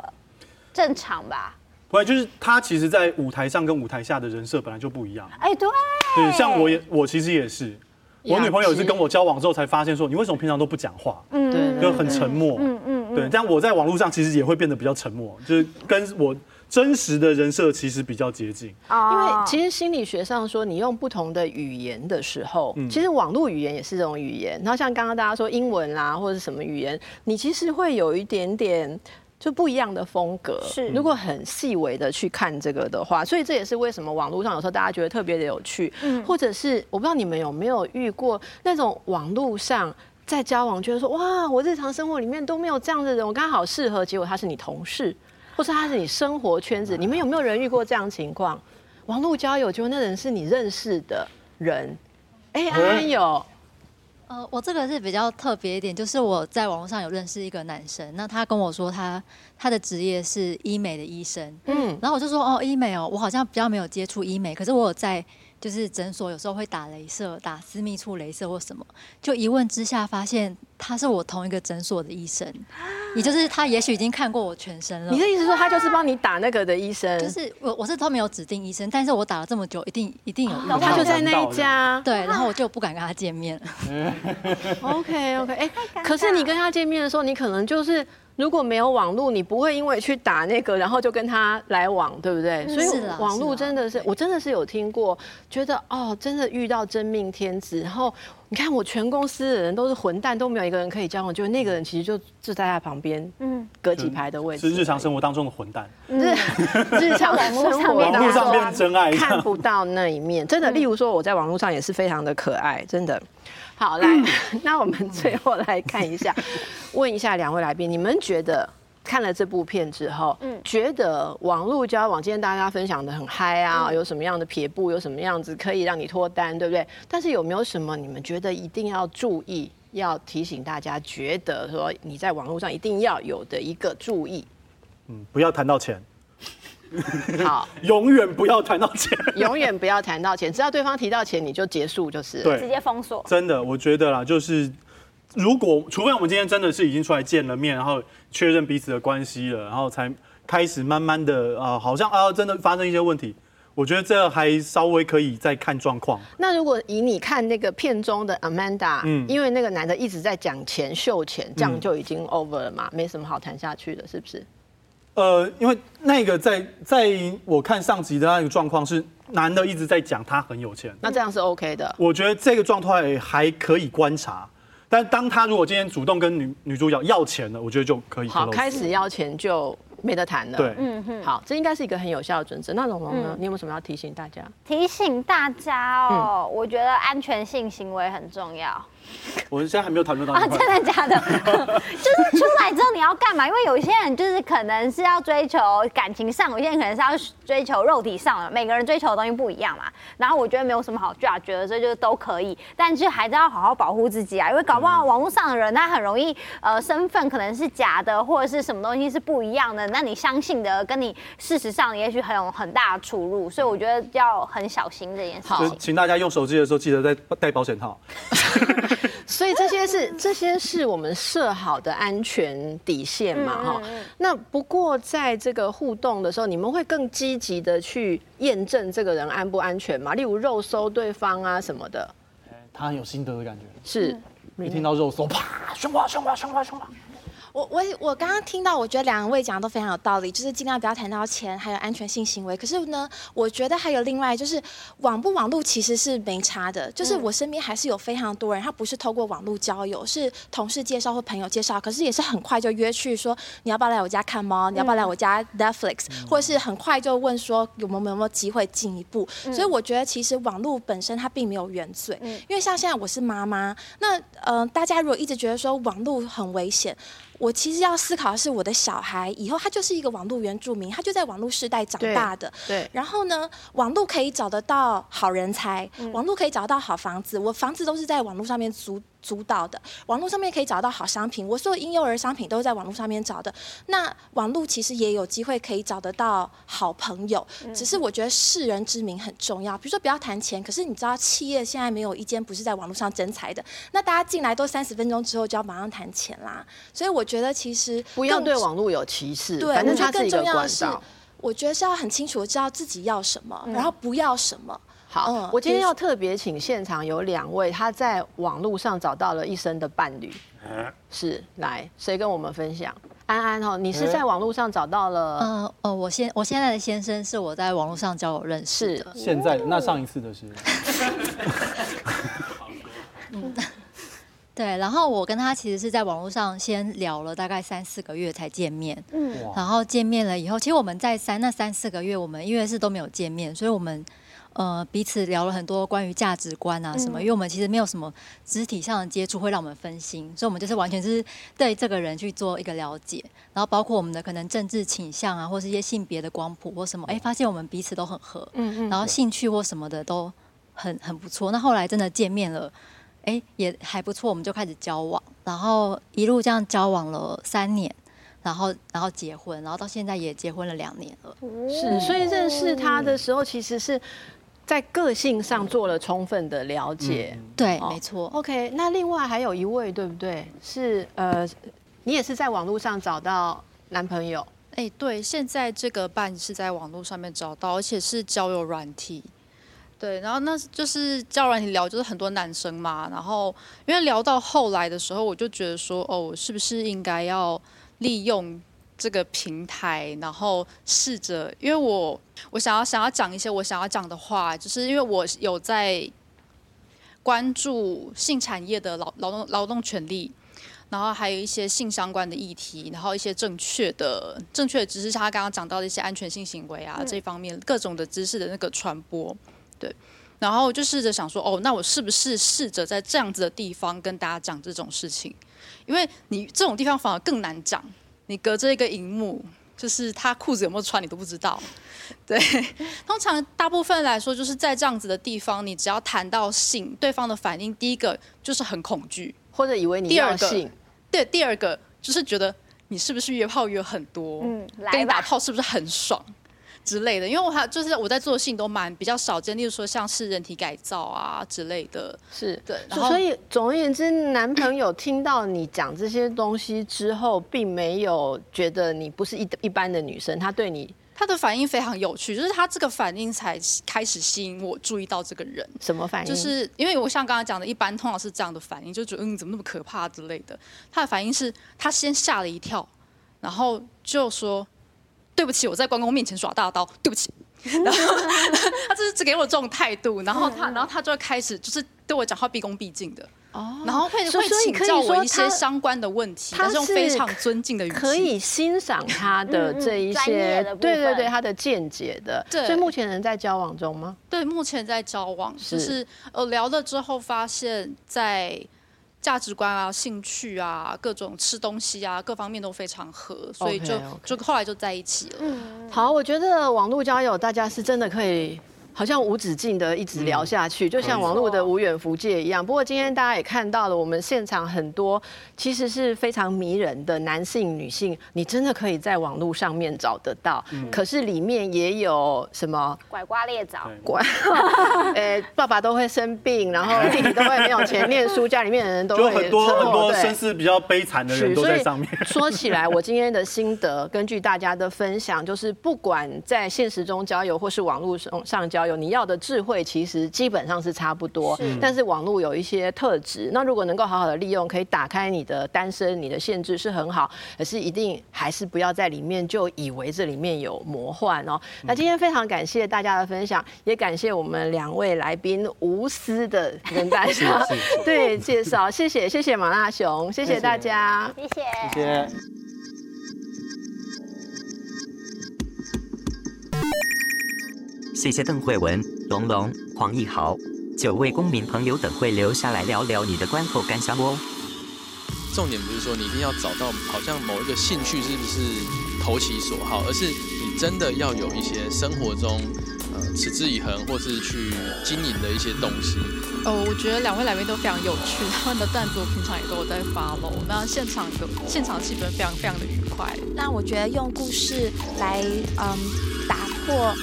正常吧。不会，就是他其实，在舞台上跟舞台下的人设本来就不一样。哎，对。对，像我也，我其实也是，我女朋友是跟我交往之后才发现说，你为什么平常都不讲话？嗯，对，就很沉默。嗯嗯。对，这样我在网络上其实也会变得比较沉默，就是跟我。真实的人设其实比较接近，因为其实心理学上说，你用不同的语言的时候，其实网络语言也是这种语言。然后像刚刚大家说英文啦，或者是什么语言，你其实会有一点点就不一样的风格。是，如果很细微的去看这个的话，所以这也是为什么网络上有时候大家觉得特别的有趣。嗯，或者是我不知道你们有没有遇过那种网络上在交往，觉得说哇，我日常生活里面都没有这样的人，我刚好适合，结果他是你同事。或是他是你生活圈子，你们有没有人遇过这样情况？网络交友，结果那人是你认识的人？哎、欸，安安有。呃，我这个是比较特别一点，就是我在网络上有认识一个男生，那他跟我说他他的职业是医美的医生，嗯，然后我就说哦，医美哦，我好像比较没有接触医美，可是我有在。就是诊所有时候会打镭射，打私密处镭射或什么，就一问之下发现他是我同一个诊所的医生，也就是他也许已经看过我全身了。你的意思说他就是帮你打那个的医生？就是我我是都没有指定医生，但是我打了这么久，一定一定有遇到。他就在那一家，对，然后我就不敢跟他见面。<laughs> OK OK，哎、欸，可是你跟他见面的时候，你可能就是。如果没有网络，你不会因为去打那个，然后就跟他来往，对不对？所以网络真的是，我真的是有听过，觉得哦，真的遇到真命天子。然后你看，我全公司的人都是混蛋，都没有一个人可以交往，就那个人其实就就在他旁边，嗯，隔几排的位置，是日常生活当中的混蛋，日 <laughs> 日常生活网络上变真爱，<laughs> 看不到那一面。真的，例如说我在网络上也是非常的可爱，真的。好，来，那我们最后来看一下，<laughs> 问一下两位来宾，你们觉得看了这部片之后，嗯，觉得网络交往，今天大家分享的很嗨啊，有什么样的撇步，有什么样子可以让你脱单，对不对？但是有没有什么你们觉得一定要注意，要提醒大家，觉得说你在网络上一定要有的一个注意？嗯，不要谈到钱。<laughs> 好，<laughs> 永远不要谈到钱，<laughs> 永远不要谈到钱，只要对方提到钱，你就结束，就是对，直接封锁。真的，我觉得啦，就是如果除非我们今天真的是已经出来见了面，然后确认彼此的关系了，然后才开始慢慢的啊、呃，好像啊，真的发生一些问题，我觉得这还稍微可以再看状况。那如果以你看那个片中的 Amanda，嗯，因为那个男的一直在讲钱、秀钱，这样就已经 over 了嘛，没什么好谈下去的，是不是？呃，因为那个在在我看上集的那个状况是男的一直在讲他很有钱，那这样是 OK 的。我觉得这个状态还可以观察，但当他如果今天主动跟女女主角要钱了，我觉得就可以好开始要钱就没得谈了。对，嗯哼，好，这应该是一个很有效的准则。那龙龙呢？嗯、你有没有什么要提醒大家？提醒大家哦，嗯、我觉得安全性行为很重要。<laughs> 我们现在还没有讨论到啊，真的假的？<laughs> 就是出来之后你要干嘛？因为有些人就是可能是要追求感情上，有些人可能是要追求肉体上的，每个人追求的东西不一样嘛。然后我觉得没有什么好 judge，觉得这就都可以，但是还是要好好保护自己啊，因为搞不好网络上的人他很容易呃身份可能是假的，或者是什么东西是不一样的，那你相信的跟你事实上也许很有很大的出入，所以我觉得要很小心这件事情。请大家用手机的时候记得带带保险套。<laughs> <laughs> 所以这些是这些是我们设好的安全底线嘛，哈。那不过在这个互动的时候，你们会更积极的去验证这个人安不安全嘛？例如肉搜对方啊什么的。他很有心得的感觉。是，一听到肉搜，啪，凶吧凶吧凶吧凶吧。我我我我刚刚听到，我觉得两位讲的都非常有道理，就是尽量不要谈到钱，还有安全性行为。可是呢，我觉得还有另外就是网不网络其实是没差的，就是我身边还是有非常多人，他不是透过网络交友，是同事介绍或朋友介绍，可是也是很快就约去说你要不要来我家看猫，你要不要来我家 Netflix，或者是很快就问说有没有有没有机会进一步。所以我觉得其实网络本身它并没有原罪，因为像现在我是妈妈，那呃大家如果一直觉得说网络很危险。我其实要思考的是，我的小孩以后他就是一个网络原住民，他就在网络世代长大的。对。对，然后呢，网络可以找得到好人才，嗯、网络可以找到好房子，我房子都是在网络上面租。租到的网络上面可以找到好商品，我所有婴幼儿商品都是在网络上面找的。那网络其实也有机会可以找得到好朋友，只是我觉得世人之名很重要。比如说不要谈钱，可是你知道企业现在没有一间不是在网络上征财的，那大家进来都三十分钟之后就要马上谈钱啦。所以我觉得其实不要对网络有歧视，对，反正它是一个管道。更重要的是，我觉得是要很清楚的知道自己要什么，然后不要什么。好，嗯、我今天要特别请现场有两位，他在网络上找到了一生的伴侣，是来谁跟我们分享？安安哦，你是在网络上找到了？嗯哦，我现我现在的先生是我在网络上交友认识的。现在那上一次的是？<laughs> 嗯，对，然后我跟他其实是在网络上先聊了大概三四个月才见面，嗯，然后见面了以后，其实我们在三那三四个月，我们因为是都没有见面，所以我们。呃，彼此聊了很多关于价值观啊什么，嗯、因为我们其实没有什么肢体上的接触会让我们分心，所以我们就是完全是对这个人去做一个了解，然后包括我们的可能政治倾向啊，或是一些性别的光谱或什么，哎、欸，发现我们彼此都很合，嗯嗯，然后兴趣或什么的都很很不错。那后来真的见面了，哎、欸，也还不错，我们就开始交往，然后一路这样交往了三年，然后然后结婚，然后到现在也结婚了两年了。是，所以认识他的时候其实是。在个性上做了充分的了解，嗯、对，哦、没错。OK，那另外还有一位，对不对？是呃，你也是在网络上找到男朋友？哎，对，现在这个伴是在网络上面找到，而且是交友软体。对，然后那就是交友软体聊，就是很多男生嘛。然后因为聊到后来的时候，我就觉得说，哦，是不是应该要利用？这个平台，然后试着，因为我我想要想要讲一些我想要讲的话，就是因为我有在关注性产业的劳劳动劳动权利，然后还有一些性相关的议题，然后一些正确的正确的知识，像他刚刚讲到的一些安全性行为啊、嗯、这方面各种的知识的那个传播，对，然后就试着想说，哦，那我是不是试着在这样子的地方跟大家讲这种事情？因为你这种地方反而更难讲。你隔着一个荧幕，就是他裤子有没有穿，你都不知道。<laughs> 对，<laughs> 通常大部分来说，就是在这样子的地方，你只要谈到性，对方的反应，第一个就是很恐惧，或者以为你要性。对，第二个就是觉得你是不是约炮约很多，嗯，跟你打炮是不是很爽？之类的，因为我还就是我在做的事情都蛮比较少见，例如说像是人体改造啊之类的，是对。然后所以总而言之，男朋友听到你讲这些东西之后，并没有觉得你不是一一般的女生，他对你他的反应非常有趣，就是他这个反应才开始吸引我注意到这个人。什么反应？就是因为我像刚刚讲的，一般通常是这样的反应，就觉得嗯怎么那么可怕之类的。他的反应是他先吓了一跳，然后就说。对不起，我在关公面前耍大刀。对不起，<laughs> 然后他就是只给我这种态度，然后他，然后他就会开始就是对我讲话毕恭毕敬的哦，然后会会请教我一些相关的问题，他是用非常尊敬的语气，可以欣赏他的这一些，对对对，他的见解的。对，所以目前人在交往中吗？对，目前在交往，就是呃聊了之后发现，在。价值观啊，兴趣啊，各种吃东西啊，各方面都非常合，所以就 okay, okay. 就后来就在一起了。嗯，好，我觉得网络交友大家是真的可以。好像无止境的一直聊下去，就像网络的无远弗届一样。不过今天大家也看到了，我们现场很多其实是非常迷人的男性、女性，你真的可以在网络上面找得到。可是里面也有什么拐瓜裂枣，拐，呃，<laughs> 爸爸都会生病，然后弟弟都会没有钱念书，家里面的人都会很多很多身世比较悲惨的人都在上面。<laughs> 说起来，我今天的心得，根据大家的分享，就是不管在现实中交友或是网络上上交。交友，你要的智慧其实基本上是差不多，但是网络有一些特质，那如果能够好好的利用，可以打开你的单身，你的限制是很好，可是一定还是不要在里面就以为这里面有魔幻哦。那今天非常感谢大家的分享，也感谢我们两位来宾无私的跟大 <laughs> 家对介绍，谢谢谢谢马大雄，谢谢大家，谢谢谢谢。谢谢邓慧文、龙龙、黄义豪九位公民朋友等会留下来聊聊你的观后感想哦。重点不是说你一定要找到好像某一个兴趣是不是投其所好，而是你真的要有一些生活中呃持之以恒或是去经营的一些东西。哦，我觉得两位来宾都非常有趣，他们的段子我平常也都有在 follow。那现场的现场气氛非常非常的愉快。那我觉得用故事来嗯打破。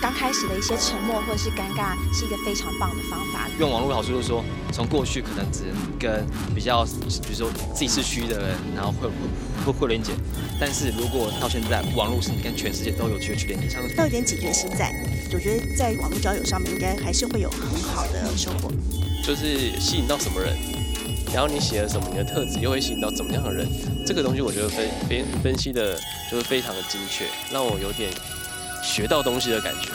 刚开始的一些沉默或者是尴尬，是一个非常棒的方法。用网络好处就是说，从过去可能只能跟比较，比如说自己是虚的人，然后会会会连接。但是如果到现在，网络是你跟全世界都有机会去连接，像要有点警觉心在。我觉得在网络交友上面，应该还是会有很好的收获。就是吸引到什么人，然后你写了什么，你的特质又会吸引到怎么样的人，这个东西我觉得分分分析的就是非常的精确，让我有点。学到东西的感觉。